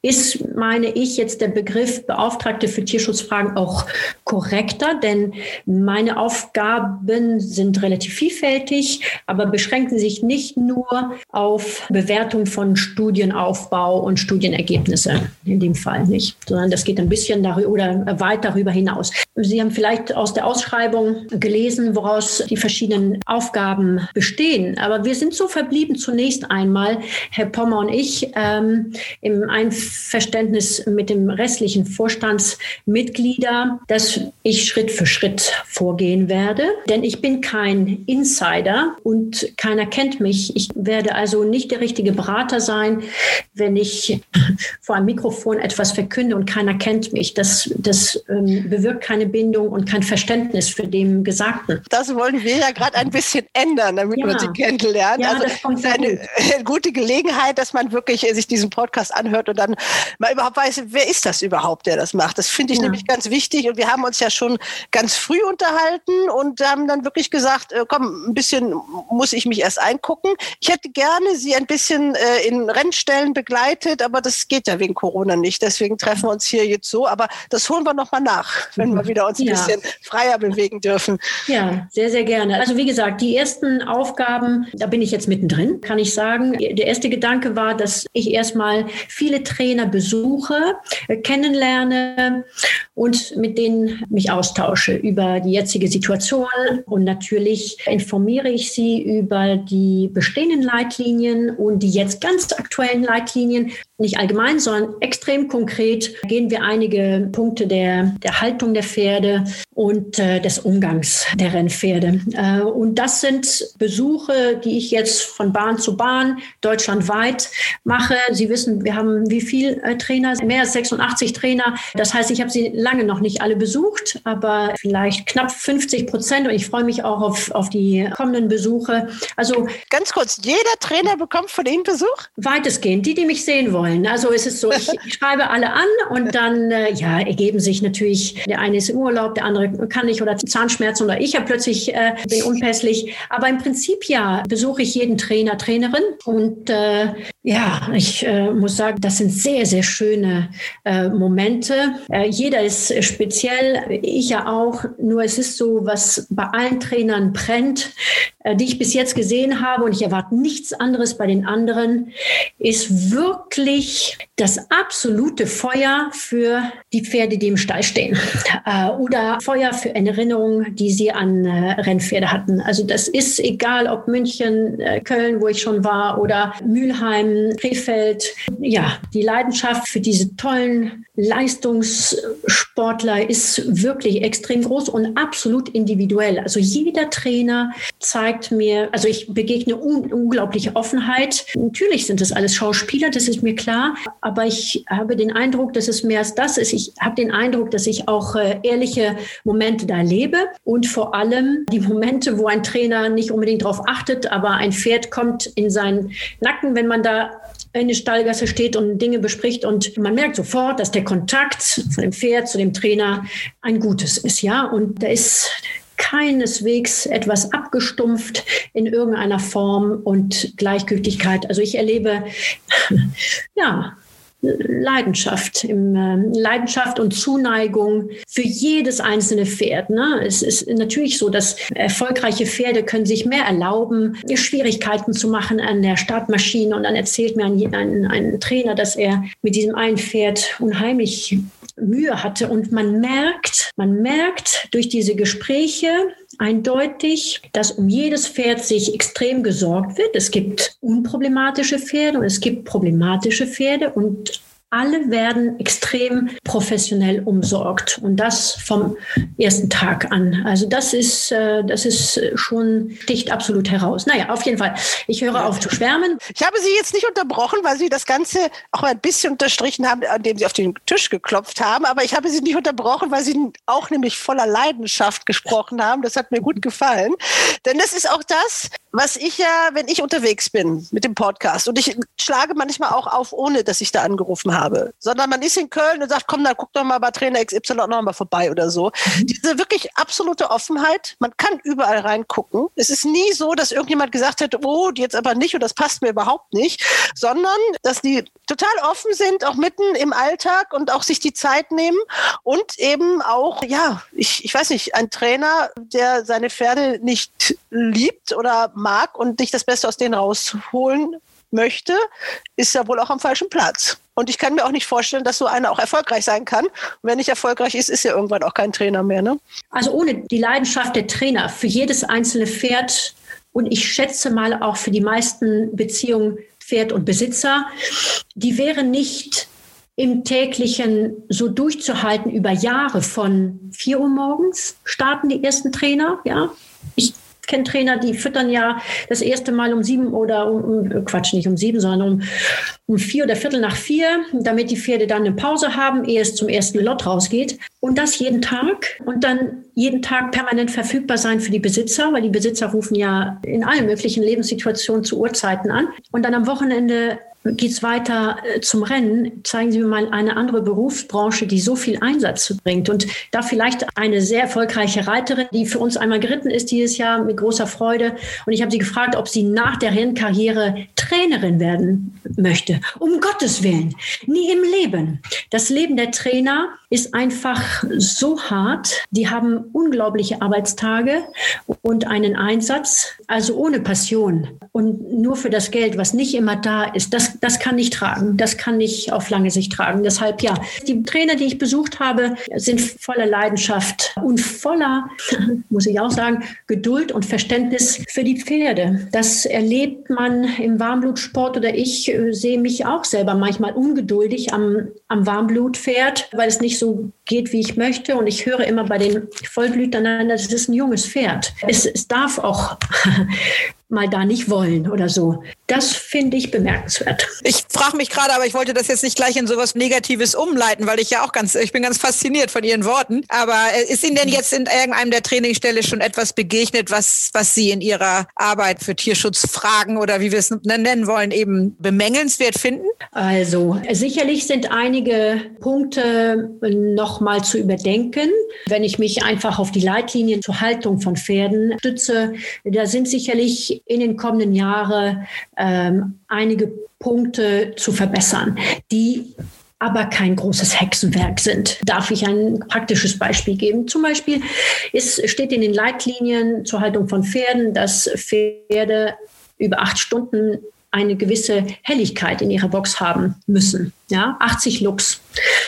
ist, meine ich, jetzt der Begriff Beauftragte für Tierschutzfragen auch korrekter, denn meine Aufgaben sind relativ vielfältig, aber beschränken sich nicht nur auf Bewertung von Studienaufbau und Studienergebnisse, in dem Fall nicht, sondern das geht ein bisschen darüber oder weit darüber hinaus. Sie haben vielleicht aus der Ausschreibung gelesen, woraus die verschiedenen Aufgaben bestehen, aber wir sind so verblieben zunächst einmal, Herr Pommer und ich, ähm, im Einf Verständnis mit dem restlichen Vorstandsmitglieder, dass ich Schritt für Schritt vorgehen werde. Denn ich bin kein Insider und keiner kennt mich. Ich werde also nicht der richtige Berater sein, wenn ich vor einem Mikrofon etwas verkünde und keiner kennt mich. Das, das ähm, bewirkt keine Bindung und kein Verständnis für dem Gesagten. Das wollen wir ja gerade ein bisschen ändern, damit ja. man sie kennenlernt. Ja, also das kommt ist eine gut. gute Gelegenheit, dass man wirklich sich diesen Podcast anhört und dann man überhaupt weiß, wer ist das überhaupt, der das macht. Das finde ich ja. nämlich ganz wichtig. Und wir haben uns ja schon ganz früh unterhalten und haben dann wirklich gesagt, äh, komm, ein bisschen muss ich mich erst eingucken. Ich hätte gerne Sie ein bisschen äh, in Rennstellen begleitet, aber das geht ja wegen Corona nicht. Deswegen treffen wir uns hier jetzt so. Aber das holen wir nochmal nach, wenn wir wieder uns ein ja. bisschen freier bewegen dürfen. Ja, sehr, sehr gerne. Also wie gesagt, die ersten Aufgaben, da bin ich jetzt mittendrin, kann ich sagen. Der erste Gedanke war, dass ich erstmal viele Trainer Trainer besuche, äh, kennenlerne und mit denen mich austausche über die jetzige Situation. Und natürlich informiere ich sie über die bestehenden Leitlinien und die jetzt ganz aktuellen Leitlinien. Nicht allgemein, sondern extrem konkret gehen wir einige Punkte der, der Haltung der Pferde und äh, des Umgangs der Rennpferde. Äh, und das sind Besuche, die ich jetzt von Bahn zu Bahn deutschlandweit mache. Sie wissen, wir haben wie viel äh, Trainer? Mehr als 86 Trainer. Das heißt, ich habe sie lange noch nicht alle besucht, aber vielleicht knapp 50 Prozent. Und ich freue mich auch auf, auf die kommenden Besuche. Also ganz kurz, jeder Trainer bekommt von Ihnen Besuch? Weitestgehend, die, die mich sehen wollen. Also es ist so, ich, ich schreibe alle an und dann äh, ja, ergeben sich natürlich, der eine ist im Urlaub, der andere kann nicht oder Zahnschmerzen oder ich habe plötzlich äh, bin unpässlich. Aber im Prinzip ja, besuche ich jeden Trainer, Trainerin und äh, ja, ich äh, muss sagen, das sind sehr, sehr schöne äh, Momente. Äh, jeder ist speziell, ich ja auch. Nur es ist so, was bei allen Trainern brennt, äh, die ich bis jetzt gesehen habe, und ich erwarte nichts anderes bei den anderen, ist wirklich das absolute Feuer für die Pferde, die im Stall stehen. Äh, oder Feuer für Erinnerungen, die sie an äh, Rennpferde hatten. Also das ist egal, ob München, Köln, wo ich schon war, oder Mülheim, Krefeld. Ja, die Leidenschaft für diese tollen Leistungssportler ist wirklich extrem groß und absolut individuell. Also jeder Trainer zeigt mir, also ich begegne un unglaubliche Offenheit. Natürlich sind das alles Schauspieler, das ist mir klar, aber ich habe den Eindruck, dass es mehr als das ist. Ich habe den Eindruck, dass ich auch äh, ehrliche Momente da lebe und vor allem die Momente, wo ein Trainer nicht unbedingt darauf achtet, aber ein Pferd kommt in seinen Nacken, wenn man da in der Stallgasse steht und Dinge bespricht und man merkt sofort, dass der Kontakt von dem Pferd zu dem Trainer ein gutes ist, ja. Und da ist keineswegs etwas abgestumpft in irgendeiner Form und Gleichgültigkeit. Also ich erlebe, ja, Leidenschaft, im, äh, Leidenschaft und Zuneigung für jedes einzelne Pferd. Ne? Es ist natürlich so, dass erfolgreiche Pferde können sich mehr erlauben, Schwierigkeiten zu machen an der Startmaschine. Und dann erzählt mir ein, ein, ein Trainer, dass er mit diesem einen Pferd unheimlich Mühe hatte. Und man merkt, man merkt durch diese Gespräche, eindeutig, dass um jedes Pferd sich extrem gesorgt wird. Es gibt unproblematische Pferde und es gibt problematische Pferde und alle werden extrem professionell umsorgt und das vom ersten Tag an. Also das ist, äh, das ist schon, sticht absolut heraus. Naja, auf jeden Fall. Ich höre auf zu schwärmen. Ich habe Sie jetzt nicht unterbrochen, weil Sie das Ganze auch ein bisschen unterstrichen haben, indem Sie auf den Tisch geklopft haben. Aber ich habe Sie nicht unterbrochen, weil Sie auch nämlich voller Leidenschaft gesprochen haben. Das hat mir gut gefallen. Denn das ist auch das, was ich ja, wenn ich unterwegs bin mit dem Podcast und ich schlage manchmal auch auf, ohne dass ich da angerufen habe, sondern man ist in Köln und sagt, komm, dann guck doch mal bei Trainer XY noch mal vorbei oder so. Mhm. Diese wirklich absolute Offenheit, man kann überall reingucken. Es ist nie so, dass irgendjemand gesagt hätte, oh, die jetzt aber nicht und das passt mir überhaupt nicht, sondern dass die total offen sind, auch mitten im Alltag und auch sich die Zeit nehmen und eben auch, ja, ich, ich weiß nicht, ein Trainer, der seine Pferde nicht liebt oder mag und nicht das Beste aus denen rausholen möchte, ist ja wohl auch am falschen Platz. Und ich kann mir auch nicht vorstellen, dass so einer auch erfolgreich sein kann. Und wenn nicht erfolgreich ist, ist ja irgendwann auch kein Trainer mehr. Ne? Also ohne die Leidenschaft der Trainer für jedes einzelne Pferd und ich schätze mal auch für die meisten Beziehungen Pferd und Besitzer, die wären nicht im täglichen so durchzuhalten über Jahre von 4 Uhr morgens starten die ersten Trainer, ja. Ich kenne Trainer, die füttern ja das erste Mal um sieben oder um, Quatsch, nicht um sieben, sondern um, um vier oder Viertel nach vier, damit die Pferde dann eine Pause haben, ehe es zum ersten Lot rausgeht. Und das jeden Tag und dann jeden Tag permanent verfügbar sein für die Besitzer, weil die Besitzer rufen ja in allen möglichen Lebenssituationen zu Uhrzeiten an. Und dann am Wochenende geht es weiter äh, zum Rennen. Zeigen Sie mir mal eine andere Berufsbranche, die so viel Einsatz bringt. Und da vielleicht eine sehr erfolgreiche Reiterin, die für uns einmal geritten ist dieses Jahr mit großer Freude. Und ich habe sie gefragt, ob sie nach der Rennkarriere Trainerin werden möchte. Um Gottes Willen, nie im Leben. Das Leben der Trainer ist einfach so hart. Die haben unglaubliche Arbeitstage und einen Einsatz, also ohne Passion und nur für das Geld, was nicht immer da ist. Das das, kann nicht tragen. Das kann nicht auf lange Sicht tragen. Deshalb ja, die Trainer, die ich besucht habe, sind voller Leidenschaft und voller, muss ich auch sagen, Geduld und Verständnis für die Pferde. Das erlebt man im Warmblutsport oder ich äh, sehe mich auch selber manchmal ungeduldig am, am Warmblutpferd, weil es nicht so geht, wie ich möchte. Und ich höre immer bei den Vollblütern, das ist ein junges Pferd. Es, es darf auch mal da nicht wollen oder so. Das finde ich bemerkenswert. Ich frage mich gerade, aber ich wollte das jetzt nicht gleich in sowas Negatives umleiten, weil ich ja auch ganz, ich bin ganz fasziniert von Ihren Worten. Aber äh, ist Ihnen denn jetzt in irgendeinem der Trainingsstelle schon etwas begegnet, was, was Sie in Ihrer Arbeit für Tierschutzfragen oder wie wir es nennen wollen, eben bemängelnswert finden? Also sicherlich sind einige Punkte noch mal zu überdenken. Wenn ich mich einfach auf die Leitlinien zur Haltung von Pferden stütze, da sind sicherlich in den kommenden Jahren ähm, einige Punkte zu verbessern, die aber kein großes Hexenwerk sind. Darf ich ein praktisches Beispiel geben? Zum Beispiel ist, steht in den Leitlinien zur Haltung von Pferden, dass Pferde über acht Stunden eine gewisse Helligkeit in ihrer Box haben müssen. Ja, 80 Lux.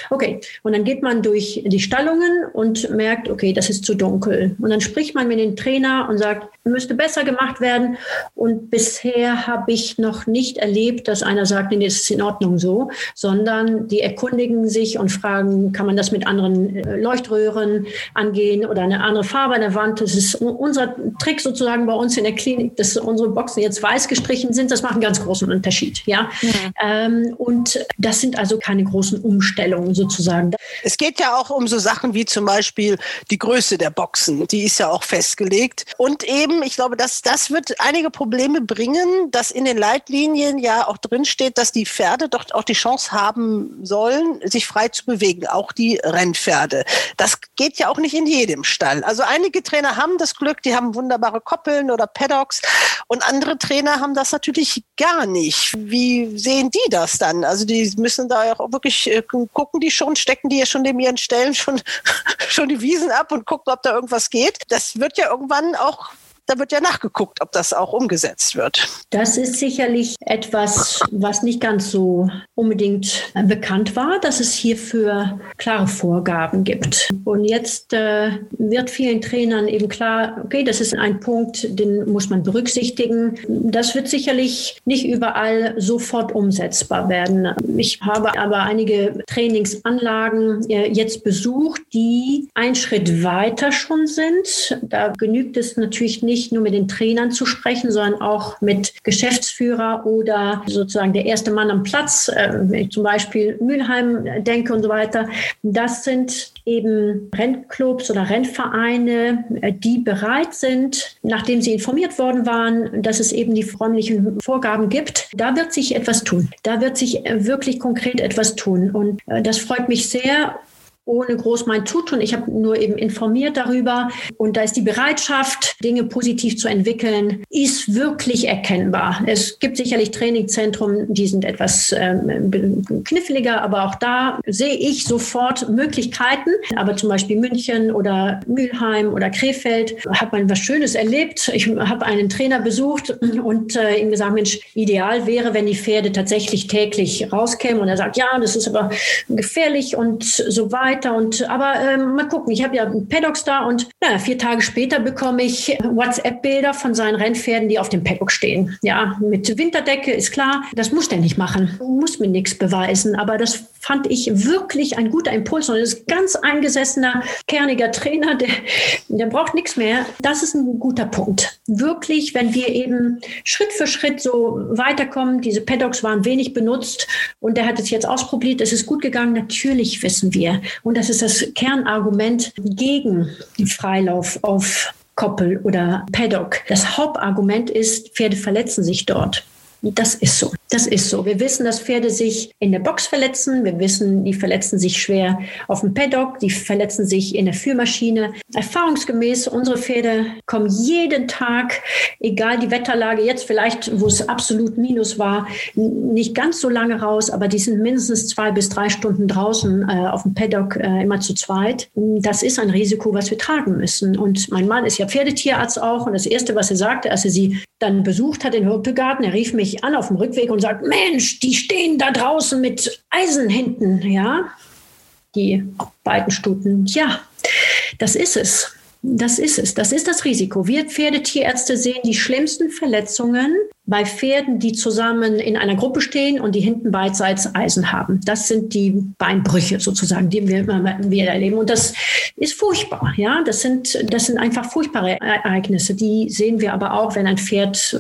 Okay, und dann geht man durch die Stallungen und merkt, okay, das ist zu dunkel. Und dann spricht man mit dem Trainer und sagt, müsste besser gemacht werden. Und bisher habe ich noch nicht erlebt, dass einer sagt, nee, das ist in Ordnung so, sondern die erkundigen sich und fragen, kann man das mit anderen äh, Leuchtröhren angehen oder eine andere Farbe an der Wand. Das ist unser Trick sozusagen bei uns in der Klinik, dass unsere Boxen jetzt weiß gestrichen sind. Das macht einen ganz großen Unterschied. Ja, ja. Ähm, und das sind also keine großen Umstellungen sozusagen. Es geht ja auch um so Sachen wie zum Beispiel die Größe der Boxen. Die ist ja auch festgelegt. Und eben ich glaube, dass das wird einige Probleme bringen, dass in den Leitlinien ja auch drinsteht, dass die Pferde doch auch die Chance haben sollen, sich frei zu bewegen, auch die Rennpferde. Das geht ja auch nicht in jedem Stall. Also einige Trainer haben das Glück, die haben wunderbare Koppeln oder Paddocks und andere Trainer haben das natürlich gar nicht. Wie sehen die das dann? Also die müssen da ja auch wirklich äh, gucken, die schon, stecken die ja schon in ihren Stellen schon, schon die Wiesen ab und gucken, ob da irgendwas geht. Das wird ja irgendwann auch da wird ja nachgeguckt, ob das auch umgesetzt wird. Das ist sicherlich etwas, was nicht ganz so unbedingt bekannt war, dass es hierfür klare Vorgaben gibt. Und jetzt äh, wird vielen Trainern eben klar, okay, das ist ein Punkt, den muss man berücksichtigen. Das wird sicherlich nicht überall sofort umsetzbar werden. Ich habe aber einige Trainingsanlagen äh, jetzt besucht, die einen Schritt weiter schon sind. Da genügt es natürlich nicht, nicht nur mit den Trainern zu sprechen, sondern auch mit Geschäftsführer oder sozusagen der erste Mann am Platz, äh, wenn ich zum Beispiel Mülheim denke und so weiter. Das sind eben Rennclubs oder Rennvereine, äh, die bereit sind, nachdem sie informiert worden waren, dass es eben die räumlichen Vorgaben gibt. Da wird sich etwas tun. Da wird sich äh, wirklich konkret etwas tun. Und das freut mich sehr ohne groß mein Zutun. Ich habe nur eben informiert darüber. Und da ist die Bereitschaft, Dinge positiv zu entwickeln, ist wirklich erkennbar. Es gibt sicherlich Trainingzentren, die sind etwas ähm, kniffliger, aber auch da sehe ich sofort Möglichkeiten. Aber zum Beispiel München oder Mülheim oder Krefeld hat man was Schönes erlebt. Ich habe einen Trainer besucht und äh, ihm gesagt, Mensch, ideal wäre, wenn die Pferde tatsächlich täglich rauskämen. Und er sagt, ja, das ist aber gefährlich und so weiter weiter. Und aber ähm, mal gucken, ich habe ja Paddocks da und naja, vier Tage später bekomme ich WhatsApp-Bilder von seinen Rennpferden, die auf dem Paddock stehen. Ja, mit Winterdecke ist klar, das muss der nicht machen, muss mir nichts beweisen. Aber das fand ich wirklich ein guter Impuls und das ist ganz eingesessener, kerniger Trainer, der, der braucht nichts mehr. Das ist ein guter Punkt. Wirklich, wenn wir eben Schritt für Schritt so weiterkommen, diese Paddocks waren wenig benutzt und der hat es jetzt ausprobiert, es ist gut gegangen, natürlich wissen wir. Das ist das Kernargument gegen Freilauf auf Koppel oder Paddock. Das Hauptargument ist, Pferde verletzen sich dort. Das ist so. Das ist so. Wir wissen, dass Pferde sich in der Box verletzen. Wir wissen, die verletzen sich schwer auf dem Paddock. Die verletzen sich in der Führmaschine. Erfahrungsgemäß, unsere Pferde kommen jeden Tag, egal die Wetterlage, jetzt vielleicht, wo es absolut Minus war, nicht ganz so lange raus, aber die sind mindestens zwei bis drei Stunden draußen äh, auf dem Paddock, äh, immer zu zweit. Das ist ein Risiko, was wir tragen müssen. Und mein Mann ist ja Pferdetierarzt auch. Und das Erste, was er sagte, als er sie dann besucht hat in Hürtegarten. Er rief mich an auf dem Rückweg und sagt, Mensch, die stehen da draußen mit Eisen hinten, ja. Die beiden Stuten, ja, das ist es. Das ist es. Das ist das Risiko. Wir Pferdetierärzte sehen die schlimmsten Verletzungen bei Pferden, die zusammen in einer Gruppe stehen und die hinten beidseits Eisen haben. Das sind die Beinbrüche sozusagen, die wir wieder erleben. Und das ist furchtbar. Ja, das sind, das sind einfach furchtbare Ereignisse. Die sehen wir aber auch, wenn ein Pferd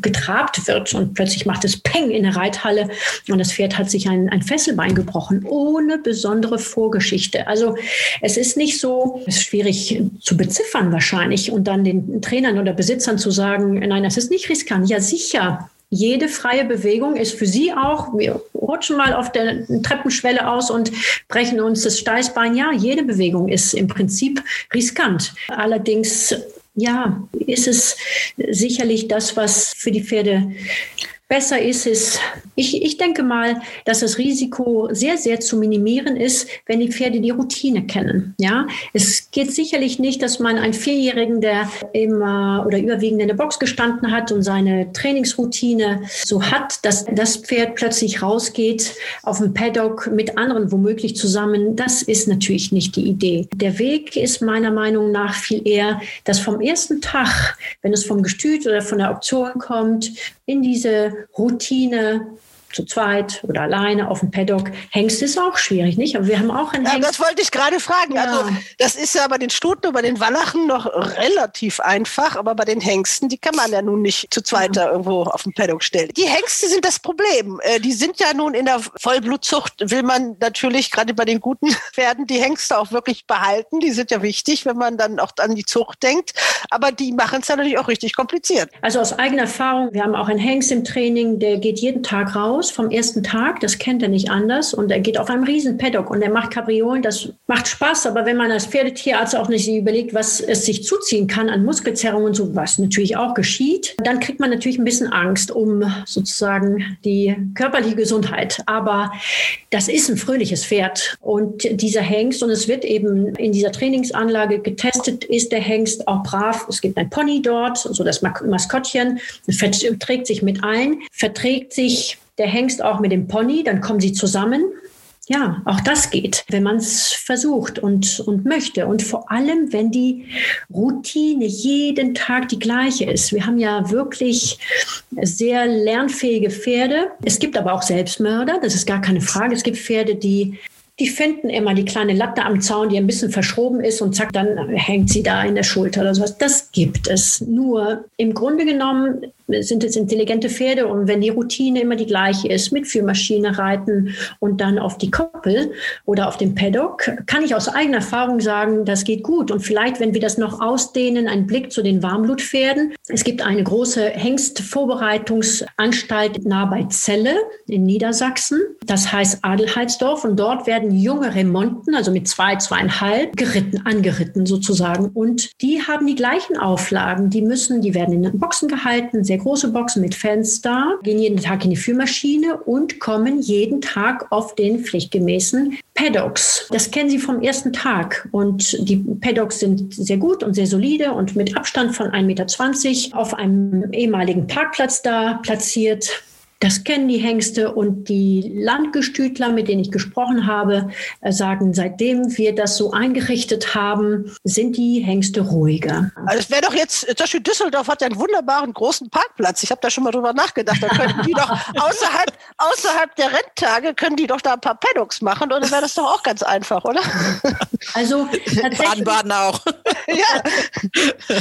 getrabt wird und plötzlich macht es Peng in der Reithalle und das Pferd hat sich ein, ein Fesselbein gebrochen, ohne besondere Vorgeschichte. Also es ist nicht so, es ist schwierig zu beziffern wahrscheinlich und dann den Trainern oder Besitzern zu sagen, nein, das ist nicht riskant. Ja, sicher sicher. Jede freie Bewegung ist für Sie auch, wir rutschen mal auf der Treppenschwelle aus und brechen uns das Steißbein. Ja, jede Bewegung ist im Prinzip riskant. Allerdings, ja, ist es sicherlich das, was für die Pferde Besser ist es, ich, ich denke mal, dass das Risiko sehr, sehr zu minimieren ist, wenn die Pferde die Routine kennen. Ja, es geht sicherlich nicht, dass man einen Vierjährigen, der immer oder überwiegend in der Box gestanden hat und seine Trainingsroutine so hat, dass das Pferd plötzlich rausgeht auf dem Paddock mit anderen womöglich zusammen. Das ist natürlich nicht die Idee. Der Weg ist meiner Meinung nach viel eher, dass vom ersten Tag, wenn es vom Gestüt oder von der Option kommt, in diese Routine zu zweit oder alleine auf dem Paddock. Hengst ist auch schwierig, nicht? Aber wir haben auch einen Hengst. Ja, das wollte ich gerade fragen. Ja. Also das ist ja bei den Stuten und bei den Wallachen noch relativ einfach, aber bei den Hengsten, die kann man ja nun nicht zu zweit ja. irgendwo auf dem Paddock stellen. Die Hengste sind das Problem. Äh, die sind ja nun in der Vollblutzucht, will man natürlich gerade bei den guten Pferden die Hengste auch wirklich behalten. Die sind ja wichtig, wenn man dann auch an die Zucht denkt. Aber die machen es ja natürlich auch richtig kompliziert. Also aus eigener Erfahrung, wir haben auch einen Hengst im Training, der geht jeden Tag raus raus vom ersten Tag, das kennt er nicht anders und er geht auf einem riesen Paddock und er macht Kapriolen, das macht Spaß, aber wenn man als Pferdetierarzt auch nicht überlegt, was es sich zuziehen kann an Muskelzerrungen und so, was natürlich auch geschieht, dann kriegt man natürlich ein bisschen Angst um sozusagen die körperliche Gesundheit. Aber das ist ein fröhliches Pferd und dieser Hengst und es wird eben in dieser Trainingsanlage getestet, ist der Hengst auch brav. Es gibt ein Pony dort, so das Maskottchen, verträgt sich mit allen, verträgt sich der Hengst auch mit dem Pony, dann kommen sie zusammen. Ja, auch das geht, wenn man es versucht und, und möchte. Und vor allem, wenn die Routine jeden Tag die gleiche ist. Wir haben ja wirklich sehr lernfähige Pferde. Es gibt aber auch Selbstmörder, das ist gar keine Frage. Es gibt Pferde, die die finden immer die kleine Latte am Zaun, die ein bisschen verschroben ist und zack, dann hängt sie da in der Schulter oder sowas. Das gibt es. Nur im Grunde genommen sind es intelligente Pferde und wenn die Routine immer die gleiche ist, mit Führmaschine reiten und dann auf die Koppel oder auf dem Paddock, kann ich aus eigener Erfahrung sagen, das geht gut. Und vielleicht, wenn wir das noch ausdehnen, ein Blick zu den Warmblutpferden. Es gibt eine große Hengstvorbereitungsanstalt nah bei Celle in Niedersachsen. Das heißt Adelheidsdorf und dort werden junge Remonten, also mit zwei, zweieinhalb, geritten, angeritten sozusagen. Und die haben die gleichen Auflagen. Die müssen, die werden in den Boxen gehalten, sehr große Boxen mit Fenster, gehen jeden Tag in die Führmaschine und kommen jeden Tag auf den pflichtgemäßen Paddocks. Das kennen Sie vom ersten Tag. Und die Paddocks sind sehr gut und sehr solide und mit Abstand von 1,20 Meter auf einem ehemaligen Parkplatz da platziert. Das kennen die Hengste und die Landgestütler, mit denen ich gesprochen habe, äh, sagen, seitdem wir das so eingerichtet haben, sind die Hengste ruhiger. Also es wäre doch jetzt, zum Beispiel Düsseldorf hat ja einen wunderbaren großen Parkplatz. Ich habe da schon mal drüber nachgedacht. Da könnten die doch außerhalb, außerhalb der Renntage, können die doch da ein paar Paddocks machen und dann wäre das doch auch ganz einfach, oder? Also Baden-Baden auch. ja,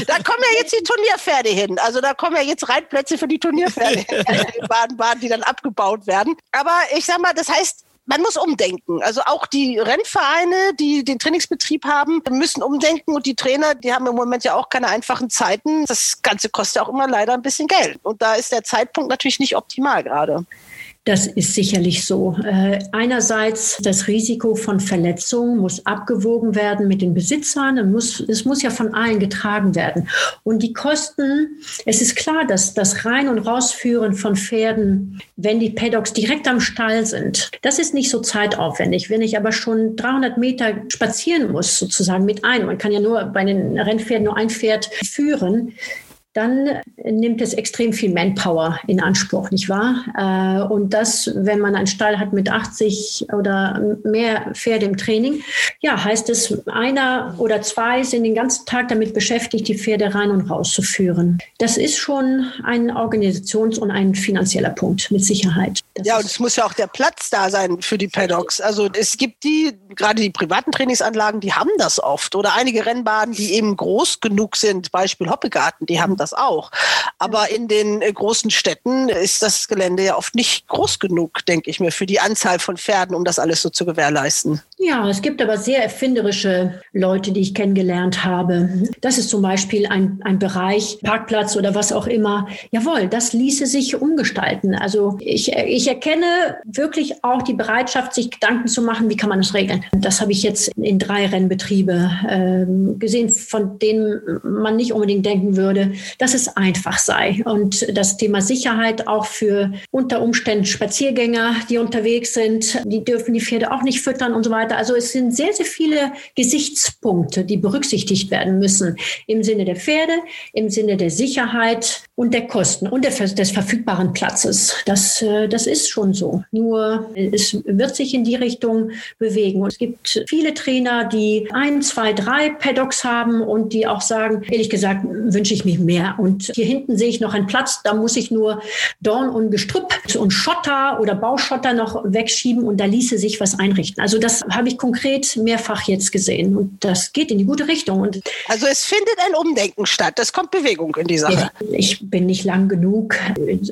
da kommen ja jetzt die Turnierpferde hin. Also da kommen ja jetzt Reitplätze für die Turnierpferde in Baden-Baden waren, die dann abgebaut werden. Aber ich sag mal, das heißt, man muss umdenken. Also auch die Rennvereine, die den Trainingsbetrieb haben, müssen umdenken und die Trainer, die haben im Moment ja auch keine einfachen Zeiten. Das Ganze kostet auch immer leider ein bisschen Geld. Und da ist der Zeitpunkt natürlich nicht optimal gerade. Das ist sicherlich so. Äh, einerseits das Risiko von Verletzungen muss abgewogen werden mit den Besitzern. Es muss, es muss ja von allen getragen werden. Und die Kosten, es ist klar, dass das Rein- und Rausführen von Pferden, wenn die Paddocks direkt am Stall sind, das ist nicht so zeitaufwendig. Wenn ich aber schon 300 Meter spazieren muss, sozusagen mit einem, man kann ja nur bei den Rennpferden nur ein Pferd führen, dann nimmt es extrem viel Manpower in Anspruch, nicht wahr? Äh, und das, wenn man einen Stall hat mit 80 oder mehr Pferde im Training, ja, heißt es, einer oder zwei sind den ganzen Tag damit beschäftigt, die Pferde rein und raus zu führen. Das ist schon ein Organisations- und ein finanzieller Punkt, mit Sicherheit. Das ja, und es muss ja auch der Platz da sein für die Paddocks. Also es gibt die, gerade die privaten Trainingsanlagen, die haben das oft. Oder einige Rennbahnen, die eben groß genug sind, Beispiel Hoppegarten, die haben das auch. Aber in den äh, großen Städten ist das Gelände ja oft nicht groß genug, denke ich mir, für die Anzahl von Pferden, um das alles so zu gewährleisten. Ja, es gibt aber sehr erfinderische Leute, die ich kennengelernt habe. Das ist zum Beispiel ein, ein Bereich, Parkplatz oder was auch immer. Jawohl, das ließe sich umgestalten. Also ich, ich erkenne wirklich auch die Bereitschaft, sich Gedanken zu machen, wie kann man das regeln. Das habe ich jetzt in drei Rennbetriebe ähm, gesehen, von denen man nicht unbedingt denken würde, dass es einfach sei. Und das Thema Sicherheit auch für unter Umständen Spaziergänger, die unterwegs sind, die dürfen die Pferde auch nicht füttern und so weiter. Also es sind sehr, sehr viele Gesichtspunkte, die berücksichtigt werden müssen im Sinne der Pferde, im Sinne der Sicherheit und der Kosten und des verfügbaren Platzes. Das, äh, das ist schon so. Nur es wird sich in die Richtung bewegen. Und es gibt viele Trainer, die ein, zwei, drei Paddocks haben und die auch sagen, ehrlich gesagt, wünsche ich mir mehr. Und hier hinten sehe ich noch einen Platz, da muss ich nur Dorn und Gestrüpp und Schotter oder Bauschotter noch wegschieben und da ließe sich was einrichten. Also das habe ich konkret mehrfach jetzt gesehen und das geht in die gute Richtung. Und also es findet ein Umdenken statt. Es kommt Bewegung in die Sache. Ich bin nicht lang genug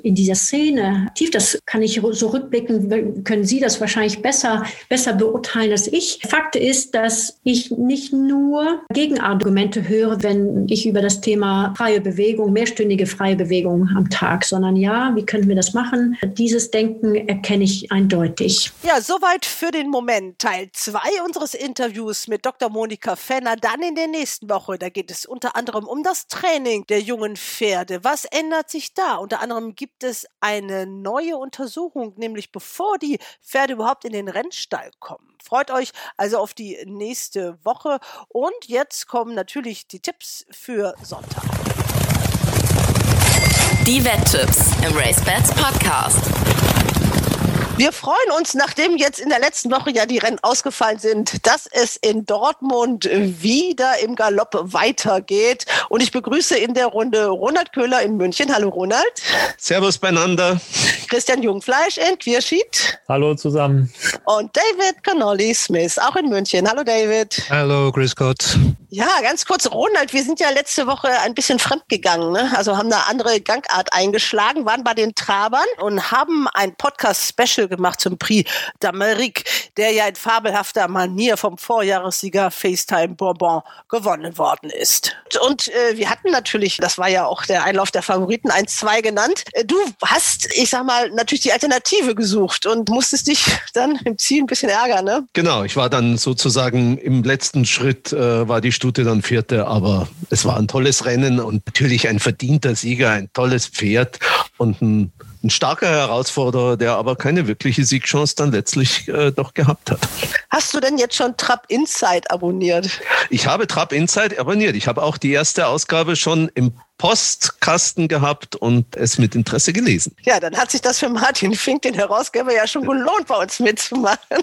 in dieser Szene tief. Das kann ich so rückblicken, können Sie das wahrscheinlich besser, besser beurteilen als ich. Fakt ist, dass ich nicht nur Gegenargumente höre, wenn ich über das Thema freie Bewegung, mehrstündige freie Bewegung am Tag, sondern ja, wie können wir das machen? Dieses Denken erkenne ich eindeutig. Ja, soweit für den Moment. Teil 2 unseres Interviews mit Dr. Monika Fenner. Dann in der nächsten Woche, da geht es unter anderem um das Training der jungen Pferde. Was ändert sich da? Unter anderem gibt es eine neue Untersuchung, nämlich bevor die Pferde überhaupt in den Rennstall kommen. Freut euch also auf die nächste Woche. Und jetzt kommen natürlich die Tipps für Sonntag. Die Wetttipps im RaceBets Podcast. Wir freuen uns, nachdem jetzt in der letzten Woche ja die Rennen ausgefallen sind, dass es in Dortmund wieder im Galopp weitergeht. Und ich begrüße in der Runde Ronald Köhler in München. Hallo Ronald. Servus beieinander. Christian Jungfleisch in Quierschied. Hallo zusammen. Und David Connolly Smith, auch in München. Hallo David. Hallo, grüß Gott. Ja, ganz kurz, Ronald, wir sind ja letzte Woche ein bisschen fremd gegangen, ne? also haben eine andere Gangart eingeschlagen, waren bei den Trabern und haben ein Podcast-Special gemacht zum Prix d'Amérique, der ja in fabelhafter Manier vom Vorjahressieger FaceTime Bourbon gewonnen worden ist. Und äh, wir hatten natürlich, das war ja auch der Einlauf der Favoriten, 1-2 genannt. Äh, du hast, ich sag mal, natürlich die Alternative gesucht und musstest dich dann im Ziel ein bisschen ärgern, ne? Genau, ich war dann sozusagen im letzten Schritt, äh, war die Stute dann vierte, aber es war ein tolles Rennen und natürlich ein verdienter Sieger, ein tolles Pferd und ein ein starker Herausforderer, der aber keine wirkliche Siegchance dann letztlich äh, doch gehabt hat. Hast du denn jetzt schon Trap Insight abonniert? Ich habe Trap Insight abonniert. Ich habe auch die erste Ausgabe schon im Postkasten gehabt und es mit Interesse gelesen. Ja, dann hat sich das für Martin Fink, den Herausgeber, ja schon gelohnt, bei uns mitzumachen.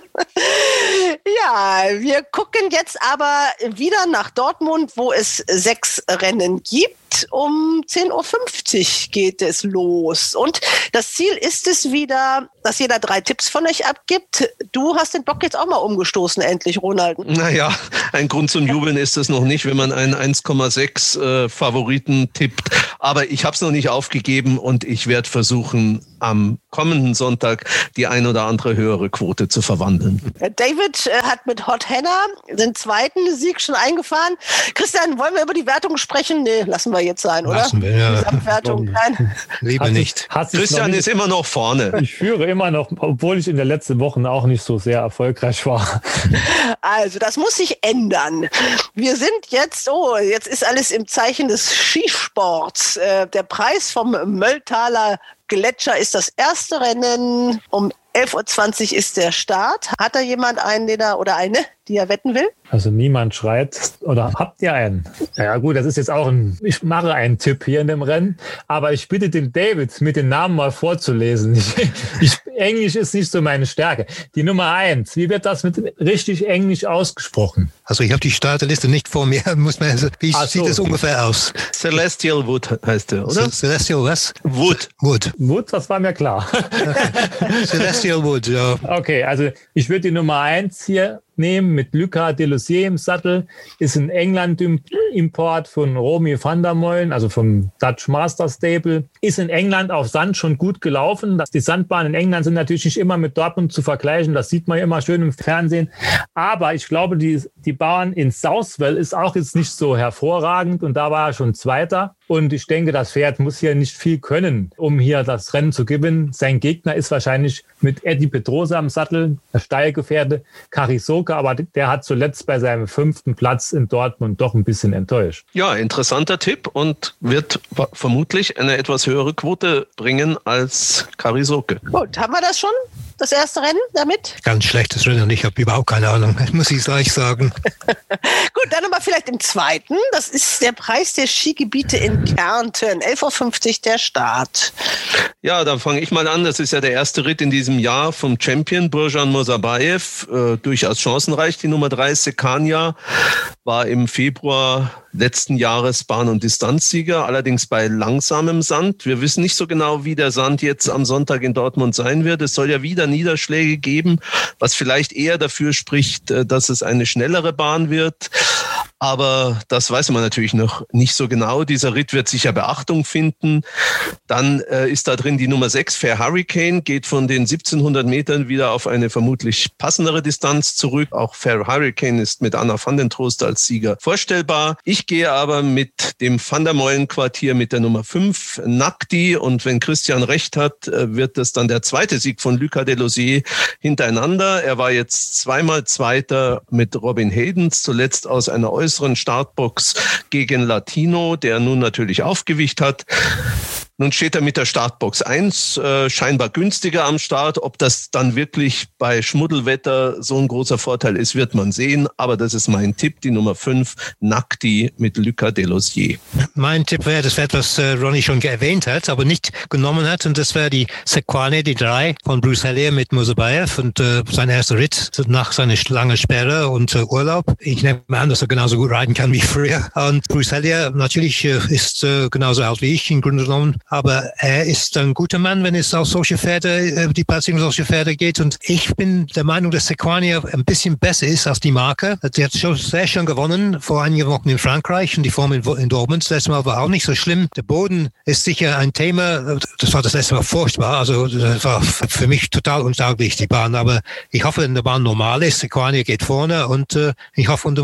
ja, wir gucken jetzt aber wieder nach Dortmund, wo es sechs Rennen gibt. Um 10.50 Uhr geht es los. Und das Ziel ist es wieder, dass jeder drei Tipps von euch abgibt. Du hast den Bock jetzt auch mal umgestoßen, endlich, Ronald. Naja, ein Grund zum Jubeln ist es noch nicht, wenn man einen 1,6 äh, Favoriten-Tipp gibt. Aber ich habe es noch nicht aufgegeben und ich werde versuchen, am kommenden Sonntag die ein oder andere höhere Quote zu verwandeln. David äh, hat mit Hot Henna den zweiten Sieg schon eingefahren. Christian, wollen wir über die Wertung sprechen? Nee, lassen wir jetzt sein, oder? Lassen wir, ja. Wertung, nein. Lieber nicht. Hat Christian ist immer noch vorne. Ich führe immer noch, obwohl ich in den letzten Wochen auch nicht so sehr erfolgreich war. Also, das muss sich ändern. Wir sind jetzt, oh, jetzt ist alles im Zeichen des Skisports. Äh, der Preis vom Mölltaler Gletscher ist das erste Rennen. Um 11.20 Uhr ist der Start. Hat da jemand einen, den er oder eine, die er wetten will? Also niemand schreit. Oder habt ihr einen? Ja gut, das ist jetzt auch ein, ich mache einen Tipp hier in dem Rennen, aber ich bitte den David, mit den Namen mal vorzulesen. Ich, ich, Englisch ist nicht so meine Stärke. Die Nummer eins, wie wird das mit richtig Englisch ausgesprochen? Also ich habe die Starterliste nicht vor mir. Muss man, wie so. sieht es ungefähr aus? Celestial Wood heißt er, oder? Celestial was? Wood. Wood. Wood, das war mir klar. Celestial Wood, ja. Okay, also ich würde die Nummer eins hier nehmen mit Lucas Delusier im Sattel. Ist ein England-Import von Romy van der Meulen, also vom Dutch Master Stable. Ist in England auf Sand schon gut gelaufen. Die Sandbahnen in England sind natürlich nicht immer mit Dortmund zu vergleichen. Das sieht man immer schön im Fernsehen. Aber ich glaube, die, die Bahn in Southwell ist auch jetzt nicht so hervorragend und da war er schon Zweiter. Und ich denke, das Pferd muss hier nicht viel können, um hier das Rennen zu gewinnen. Sein Gegner ist wahrscheinlich mit Eddie Pedrosa am Sattel, der Steilgefährte Carisoka, aber der hat zuletzt bei seinem fünften Platz in Dortmund doch ein bisschen enttäuscht. Ja, interessanter Tipp und wird vermutlich eine etwas höhere Quote bringen als Carisoke. Gut, haben wir das schon? das erste Rennen damit? Ganz schlechtes Rennen. Ich habe überhaupt keine Ahnung, muss ich gleich sagen. Gut, dann aber vielleicht im zweiten. Das ist der Preis der Skigebiete in Kärnten. 11.50 Uhr der Start. Ja, dann fange ich mal an. Das ist ja der erste Ritt in diesem Jahr vom Champion Burjan Mosabayev. Äh, durchaus chancenreich. Die Nummer drei Sekania war im Februar letzten Jahres Bahn- und Distanzsieger, allerdings bei langsamem Sand. Wir wissen nicht so genau, wie der Sand jetzt am Sonntag in Dortmund sein wird. Es soll ja wieder Niederschläge geben, was vielleicht eher dafür spricht, äh, dass es eine schnellere Bahn wird. Aber das weiß man natürlich noch nicht so genau. Dieser Ritt wird sicher Beachtung finden. Dann äh, ist da drin die Nummer 6, Fair Hurricane, geht von den 1700 Metern wieder auf eine vermutlich passendere Distanz zurück. Auch Fair Hurricane ist mit Anna van den Trost als Sieger vorstellbar. Ich gehe aber mit dem Van der Meulen Quartier mit der Nummer 5, Nakti. Und wenn Christian recht hat, äh, wird das dann der zweite Sieg von Lucas Delosier hintereinander. Er war jetzt zweimal Zweiter mit Robin Haydens, zuletzt aus einer äußeren Startbox gegen Latino, der nun natürlich Aufgewicht hat. Nun steht er mit der Startbox 1 äh, scheinbar günstiger am Start. Ob das dann wirklich bei Schmuddelwetter so ein großer Vorteil ist, wird man sehen. Aber das ist mein Tipp, die Nummer 5, Nakti mit Lucas Delosier. Mein Tipp wäre das wäre etwas, äh, Ronny schon erwähnt hat, aber nicht genommen hat. Und das wäre die Sequane, die 3 von Bruce Hellier mit Musabayev und äh, sein erster Ritt nach seiner langen Sperre und äh, Urlaub. Ich nehme an, dass er genauso gut reiten kann wie früher. Und Bruce Hellier natürlich äh, ist äh, genauso alt wie ich im Grunde genommen aber er ist ein guter Mann, wenn es auf solche Pferde, äh, die Platzierung solche Pferde geht. Und ich bin der Meinung, dass Sequania ein bisschen besser ist als die Marke. Sie hat schon sehr schön gewonnen vor einigen Wochen in Frankreich und die Form in, in Dortmund. Das letzte Mal war auch nicht so schlimm. Der Boden ist sicher ein Thema. Das war das letzte Mal furchtbar. Also das war für mich total untauglich, die Bahn. Aber ich hoffe, wenn die Bahn normal ist, Sequania geht vorne und äh, ich hoffe, und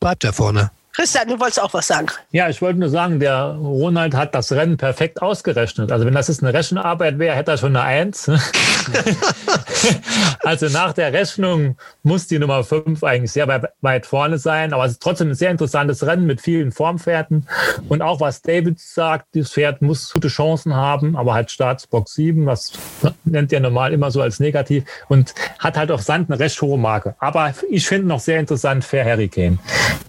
bleibt da vorne. Christian, du wolltest auch was sagen. Ja, ich wollte nur sagen, der Ronald hat das Rennen perfekt ausgerechnet. Also wenn das jetzt eine Rechenarbeit wäre, hätte er schon eine Eins. also nach der Rechnung muss die Nummer 5 eigentlich sehr weit vorne sein. Aber es ist trotzdem ein sehr interessantes Rennen mit vielen Formpferden. Und auch was David sagt, das Pferd muss gute Chancen haben, aber halt Startsbox 7, was nennt er normal immer so als negativ und hat halt auf Sand eine recht hohe Marke. Aber ich finde noch sehr interessant Fair Hurricane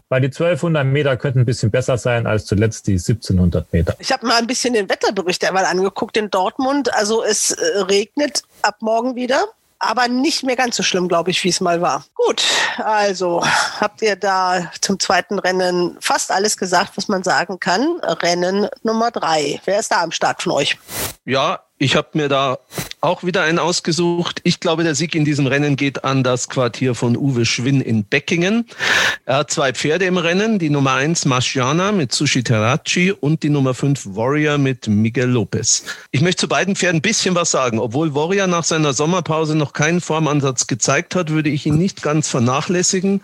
weil die 1200 Meter könnten ein bisschen besser sein als zuletzt die 1700 Meter. Ich habe mal ein bisschen den Wetterbericht einmal angeguckt in Dortmund. Also es äh, regnet ab morgen wieder. Aber nicht mehr ganz so schlimm, glaube ich, wie es mal war. Gut, also habt ihr da zum zweiten Rennen fast alles gesagt, was man sagen kann. Rennen Nummer drei. Wer ist da am Start von euch? Ja, ich habe mir da auch wieder einen ausgesucht. Ich glaube, der Sieg in diesem Rennen geht an das Quartier von Uwe Schwinn in Beckingen. Er hat zwei Pferde im Rennen, die Nummer eins Masciana mit Sushi Teracci und die Nummer fünf Warrior mit Miguel Lopez. Ich möchte zu beiden Pferden ein bisschen was sagen. Obwohl Warrior nach seiner Sommerpause noch keinen Formansatz gezeigt hat, würde ich ihn nicht ganz vernachlässigen.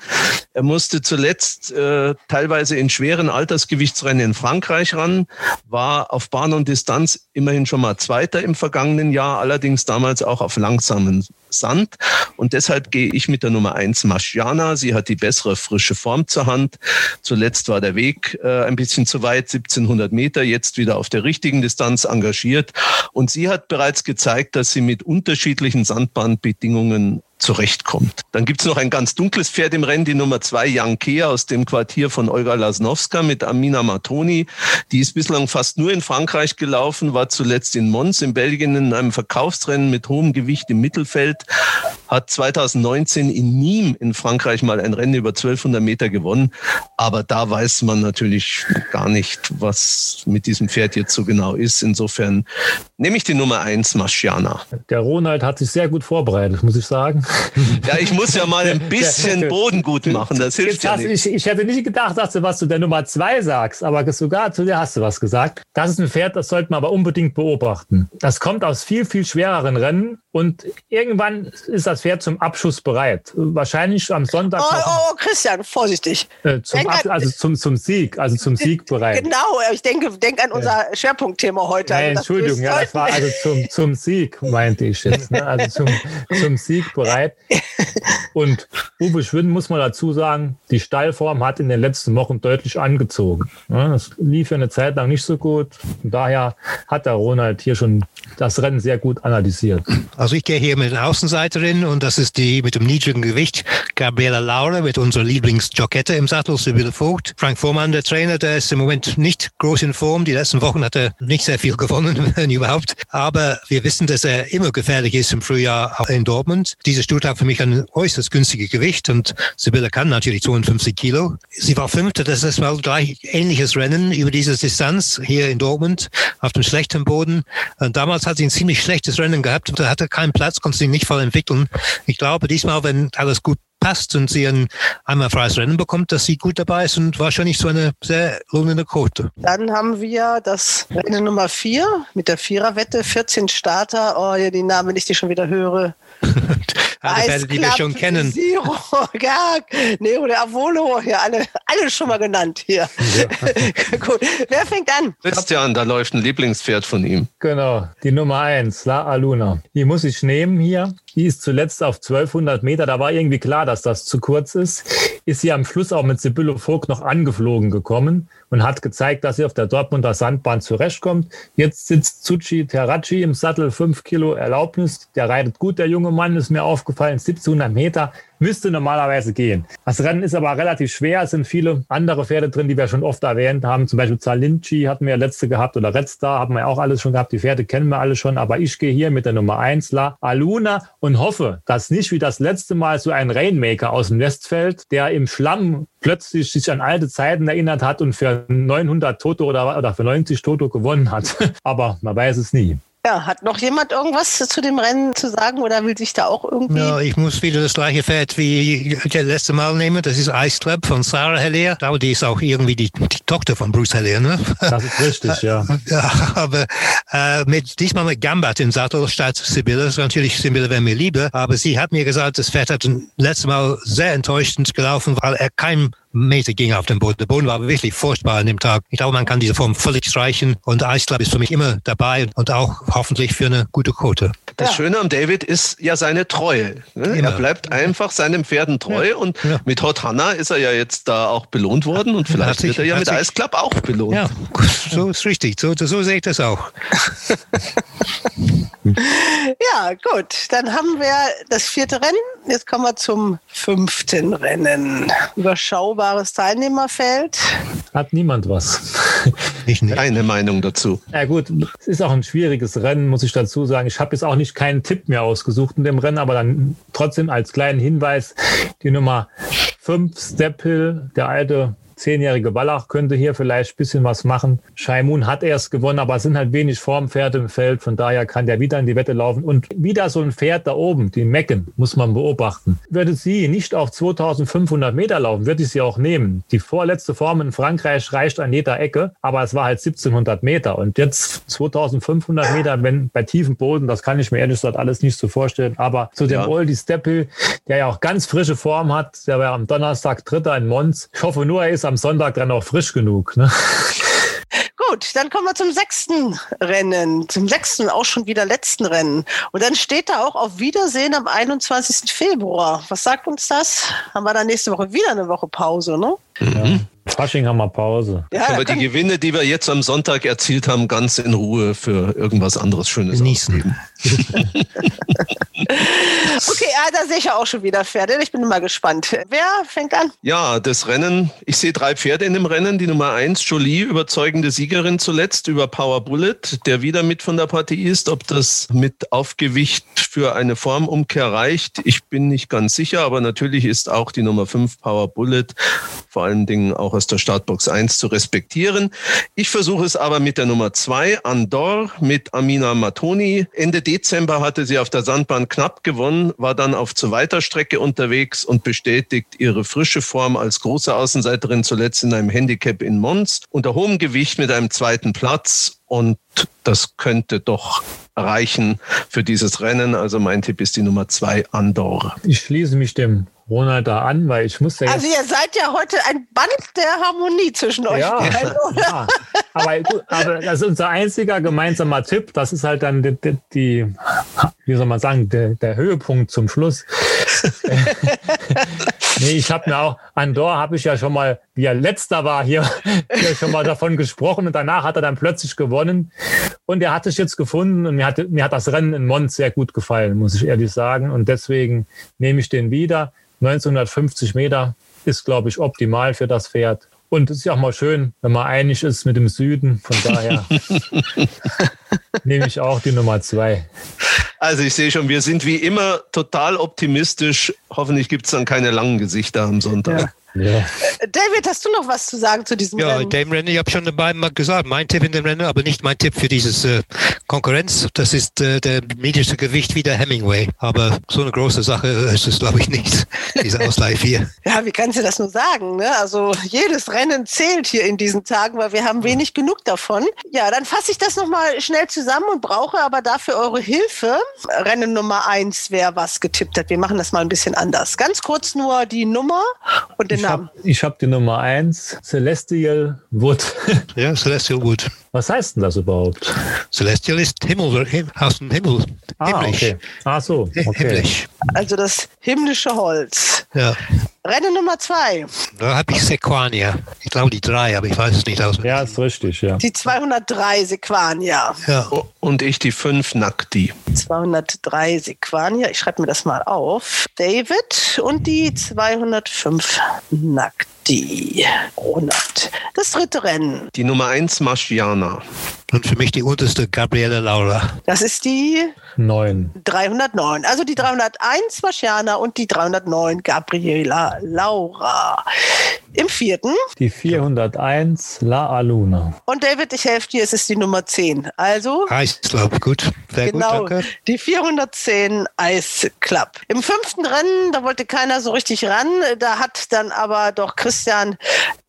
Er musste zuletzt äh, teilweise in schweren Altersgewichtsrennen in Frankreich ran, war auf Bahn und Distanz immerhin schon mal Zweiter im vergangenen Jahr, allerdings damals auch auf langsamen Sand. Und deshalb gehe ich mit der Nummer eins Maschiana. Sie hat die bessere frische Form zur Hand. Zuletzt war der Weg äh, ein bisschen zu weit, 1700 Meter, jetzt wieder auf der richtigen Distanz engagiert. Und sie hat bereits gezeigt, dass sie mit unterschiedlichen Sandbahnbedingungen zurechtkommt. Dann gibt es noch ein ganz dunkles Pferd im Rennen, die Nummer zwei, Young Kea aus dem Quartier von Olga Lasnowska mit Amina Matoni. Die ist bislang fast nur in Frankreich gelaufen, war zuletzt in Mons in Belgien in einem Verkaufsrennen mit hohem Gewicht im Mittelfeld, hat 2019 in Nîmes in Frankreich mal ein Rennen über 1200 Meter gewonnen. Aber da weiß man natürlich gar nicht, was mit diesem Pferd jetzt so genau ist. Insofern nehme ich die Nummer eins, Maschiana. Der Ronald hat sich sehr gut vorbereitet, muss ich sagen. Ja, ich muss ja mal ein bisschen Boden gut machen. Das hilft ja nicht. Ich, ich, hätte nicht gedacht, dass du was zu der Nummer zwei sagst, aber sogar zu der hast du was gesagt. Das ist ein Pferd, das sollte man aber unbedingt beobachten. Das kommt aus viel, viel schwereren Rennen und irgendwann ist das Pferd zum Abschuss bereit. Wahrscheinlich am Sonntag. Oh, oh, oh Christian, vorsichtig. Äh, zum Ab, also zum, zum Sieg, also zum Sieg bereit. Genau, ich denke, denk an unser. Schwerpunktthema heute. Nein, also Entschuldigung, ja, das war also zum, zum Sieg, meinte ich jetzt. Ne? Also zum, zum Sieg bereit. Und Uwe Schwind muss man dazu sagen, die Stallform hat in den letzten Wochen deutlich angezogen. Es lief ja eine Zeit lang nicht so gut. Und daher hat der Ronald hier schon das Rennen sehr gut analysiert. Also ich gehe hier mit der Außenseiterin und das ist die mit dem niedrigen Gewicht, Gabriela Laura mit unserer Lieblingsjockette im Sattel, Sibylle Vogt. Frank Vormann, der Trainer, der ist im Moment nicht groß in Form. Die letzten Wochen hat er nicht sehr viel gewonnen, wenn überhaupt. Aber wir wissen, dass er immer gefährlich ist im Frühjahr in Dortmund. Diese Stute hat für mich ein äußerst günstiges Gewicht und Sibylle kann natürlich 52 Kilo. Sie war Fünfte, das ist mal gleich ähnliches Rennen über diese Distanz hier in Dortmund auf dem schlechten Boden. Und damals hat sie ein ziemlich schlechtes Rennen gehabt. Da hatte keinen Platz, konnte sich nicht voll entwickeln. Ich glaube, diesmal, wenn alles gut passt und sie ein einmal freies Rennen bekommt, dass sie gut dabei ist und wahrscheinlich so eine sehr lohnende Quote. Dann haben wir das Rennen Nummer 4 mit der Viererwette, 14 Starter. Oh, ja, die Namen, wenn ich die schon wieder höre. alle werdet die wir schon kennen. Zero, ja, Nero der Avolo, ja, alle, alle schon mal genannt hier. Ja. Gut, wer fängt an? Christian, da läuft ein Lieblingspferd von ihm. Genau, die Nummer 1, La Aluna. Die muss ich nehmen hier. Die ist zuletzt auf 1200 Meter. Da war irgendwie klar, dass das zu kurz ist. Ist sie am Schluss auch mit Sibylle Vogt noch angeflogen gekommen und hat gezeigt, dass sie auf der Dortmunder Sandbahn zurechtkommt. Jetzt sitzt Tsuchi Terraci im Sattel, 5 Kilo Erlaubnis. Der reitet gut, der junge Mann, ist mir aufgefallen, 1700 Meter müsste normalerweise gehen. Das Rennen ist aber relativ schwer. Es sind viele andere Pferde drin, die wir schon oft erwähnt haben. Zum Beispiel Zalinci hatten wir letzte gehabt oder Red Star haben wir auch alles schon gehabt. Die Pferde kennen wir alle schon. Aber ich gehe hier mit der Nummer 1, La Aluna, und hoffe, dass nicht wie das letzte Mal so ein Rainmaker aus dem Westfeld, der im Schlamm plötzlich sich an alte Zeiten erinnert hat und für 900 Toto oder, oder für 90 Toto gewonnen hat. aber man weiß es nie. Ja, hat noch jemand irgendwas zu dem Rennen zu sagen oder will sich da auch irgendwie? Ja, ich muss wieder das gleiche Pferd wie das letzte Mal nehmen. Das ist Ice Club von Sarah Hellier. Ich glaube, die ist auch irgendwie die, die Tochter von Bruce Hellier, ne? Das ist richtig, ja. ja aber äh, mit, diesmal mit Gambat im Sattel statt Sibylle. Natürlich, Sibylle wäre mir lieber. Aber sie hat mir gesagt, das Pferd hat letztes Mal sehr enttäuschend gelaufen, weil er kein Meter ging auf dem Boden. Der Boden war wirklich furchtbar an dem Tag. Ich glaube, man kann diese Form völlig streichen und Ice Club ist für mich immer dabei und auch hoffentlich für eine gute Quote. Das ja. Schöne am David ist ja seine Treue. Ne? Er bleibt einfach seinen Pferden treu ja. und ja. mit Hot Hanna ist er ja jetzt da auch belohnt worden und vielleicht sich, wird er ja mit Ice Club auch belohnt. Ja, so ist richtig. So, so sehe ich das auch. ja, gut. Dann haben wir das vierte Rennen. Jetzt kommen wir zum fünften Rennen. Überschaubares Teilnehmerfeld. Hat niemand was. Ich nicht. Keine Meinung dazu. Ja gut, es ist auch ein schwieriges Rennen, muss ich dazu sagen. Ich habe jetzt auch nicht keinen Tipp mehr ausgesucht in dem Rennen, aber dann trotzdem als kleinen Hinweis die Nummer 5 Step Hill, der alte zehnjährige Wallach könnte hier vielleicht ein bisschen was machen. Scheimun hat erst gewonnen, aber es sind halt wenig Formpferde im Feld. Von daher kann der wieder in die Wette laufen. Und wieder so ein Pferd da oben, die Mecken, muss man beobachten. Würde sie nicht auf 2500 Meter laufen, würde ich sie auch nehmen. Die vorletzte Form in Frankreich reicht an jeder Ecke, aber es war halt 1700 Meter. Und jetzt 2500 Meter, wenn bei tiefem Boden, das kann ich mir ehrlich gesagt alles nicht so vorstellen. Aber zu dem ja. Oldie Steppel, der ja auch ganz frische Form hat, der war am Donnerstag Dritter in Mons. Ich hoffe nur, er ist am Sonntag dann auch frisch genug. Ne? Gut, dann kommen wir zum sechsten Rennen, zum sechsten auch schon wieder letzten Rennen. Und dann steht da auch auf Wiedersehen am 21. Februar. Was sagt uns das? Haben wir dann nächste Woche wieder eine Woche Pause, ne? Ja. Fasching haben wir Pause. Ja, können wir die Gewinne, die wir jetzt am Sonntag erzielt haben, ganz in Ruhe für irgendwas anderes Schönes genießen. okay, ja, da sehe ich ja auch schon wieder Pferde. Ich bin mal gespannt. Wer fängt an? Ja, das Rennen. Ich sehe drei Pferde in dem Rennen. Die Nummer eins, Jolie, überzeugende Siegerin zuletzt über Power Bullet, der wieder mit von der Partie ist. Ob das mit Aufgewicht für eine Formumkehr reicht, ich bin nicht ganz sicher. Aber natürlich ist auch die Nummer fünf Power Bullet vor allen Dingen auch aus der Startbox 1 zu respektieren. Ich versuche es aber mit der Nummer 2, Andor, mit Amina Matoni. Ende Dezember hatte sie auf der Sandbahn knapp gewonnen, war dann auf zu weiter Strecke unterwegs und bestätigt ihre frische Form als große Außenseiterin zuletzt in einem Handicap in Mons unter hohem Gewicht mit einem zweiten Platz und das könnte doch reichen für dieses Rennen. Also mein Tipp ist die Nummer zwei, Andor. Ich schließe mich dem Ronald da an, weil ich musste Also ihr seid ja heute ein Band der Harmonie zwischen euch ja, oder? Ja. Aber, aber das ist unser einziger gemeinsamer Tipp. Das ist halt dann die, die wie soll man sagen, der, der Höhepunkt zum Schluss. nee, ich habe mir auch, Andor habe ich ja schon mal, wie er letzter war, hier, hier schon mal davon gesprochen und danach hat er dann plötzlich gewonnen. Und er hat sich jetzt gefunden und mir hat, mir hat das Rennen in Mons sehr gut gefallen, muss ich ehrlich sagen. Und deswegen nehme ich den wieder. 1950 Meter ist, glaube ich, optimal für das Pferd. Und es ist ja auch mal schön, wenn man einig ist mit dem Süden. Von daher nehme ich auch die Nummer zwei. Also ich sehe schon, wir sind wie immer total optimistisch. Hoffentlich gibt es dann keine langen Gesichter am Sonntag. Ja. Ja. David, hast du noch was zu sagen zu diesem ja, Rennen? dem Rennen, ich habe schon dabei mal gesagt, mein Tipp in dem Rennen, aber nicht mein Tipp für dieses äh, Konkurrenz. Das ist äh, der medischste Gewicht wie der Hemingway. Aber so eine große Sache ist es, glaube ich, nicht, dieser Ausleih hier. ja, wie kannst du das nur sagen? Ne? Also jedes Rennen zählt hier in diesen Tagen, weil wir haben wenig genug davon. Ja, dann fasse ich das nochmal schnell zusammen und brauche aber dafür eure Hilfe. Rennen Nummer eins, wer was getippt hat. Wir machen das mal ein bisschen anders. Ganz kurz nur die Nummer und den ich habe hab die Nummer 1, Celestial Wood. ja, Celestial Wood. Was heißt denn das überhaupt? Celestial ist Himmel, aus dem Himmel. Ah, himmlisch. Okay. Ach so, okay. Himmlisch. Also das himmlische Holz. Ja. Rennen Nummer zwei. Da habe ich Sequania. Ich glaube die drei, aber ich weiß es nicht aus. Ja, ist richtig, ja. Die 203 Sequania. Ja. Und ich die fünf Nakti. 203 Sequania. Ich schreibe mir das mal auf. David und die 205 Nakti. Ronald. Das dritte Rennen. Die Nummer eins Maschiana. Und für mich die unterste Gabriele Laura. Das ist die 9. 309. Also die 301 Marciana und die 309 Gabriela Laura. Im vierten. Die 401 La Aluna. Und David, ich helfe dir, es ist die Nummer 10. Also. Ice Club, gut. Sehr genau, gut, danke. Die 410 Ice Club. Im fünften Rennen, da wollte keiner so richtig ran. Da hat dann aber doch Christian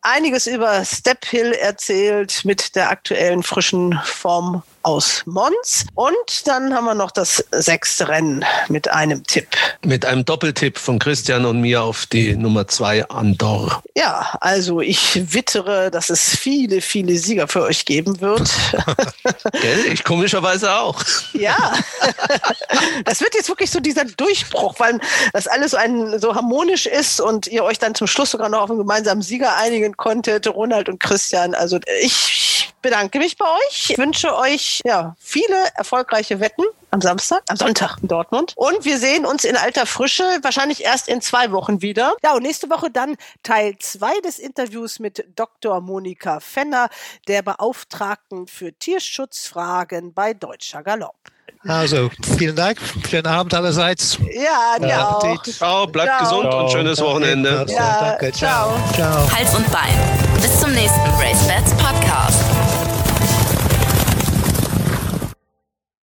einiges über Step Hill erzählt mit der aktuellen frischen Form aus Mons. Und dann haben wir noch das sechste Rennen mit einem Tipp. Mit einem Doppeltipp von Christian und mir auf die Nummer zwei Andor. Ja, also ich wittere, dass es viele, viele Sieger für euch geben wird. Gell? Ich komischerweise auch. Ja, das wird jetzt wirklich so dieser Durchbruch, weil das alles so, ein, so harmonisch ist und ihr euch dann zum Schluss sogar noch auf einen gemeinsamen Sieger einigen konntet, Ronald und Christian. Also ich bedanke mich bei euch, ich wünsche euch ja, viele erfolgreiche Wetten am Samstag, am Sonntag in Dortmund. Und wir sehen uns in alter Frische, wahrscheinlich erst in zwei Wochen wieder. Ja, und nächste Woche dann Teil zwei des Interviews mit Dr. Monika Fenner, der Beauftragten für Tierschutzfragen bei Deutscher Galopp. Also, vielen Dank. Schönen Abend allerseits. Ja, dir ja, auch. Ciao, bleibt Ciao. gesund und schönes Wochenende. Ja, danke. Ciao. Ciao. Hals und Bein. Bis zum nächsten Race Bats Podcast.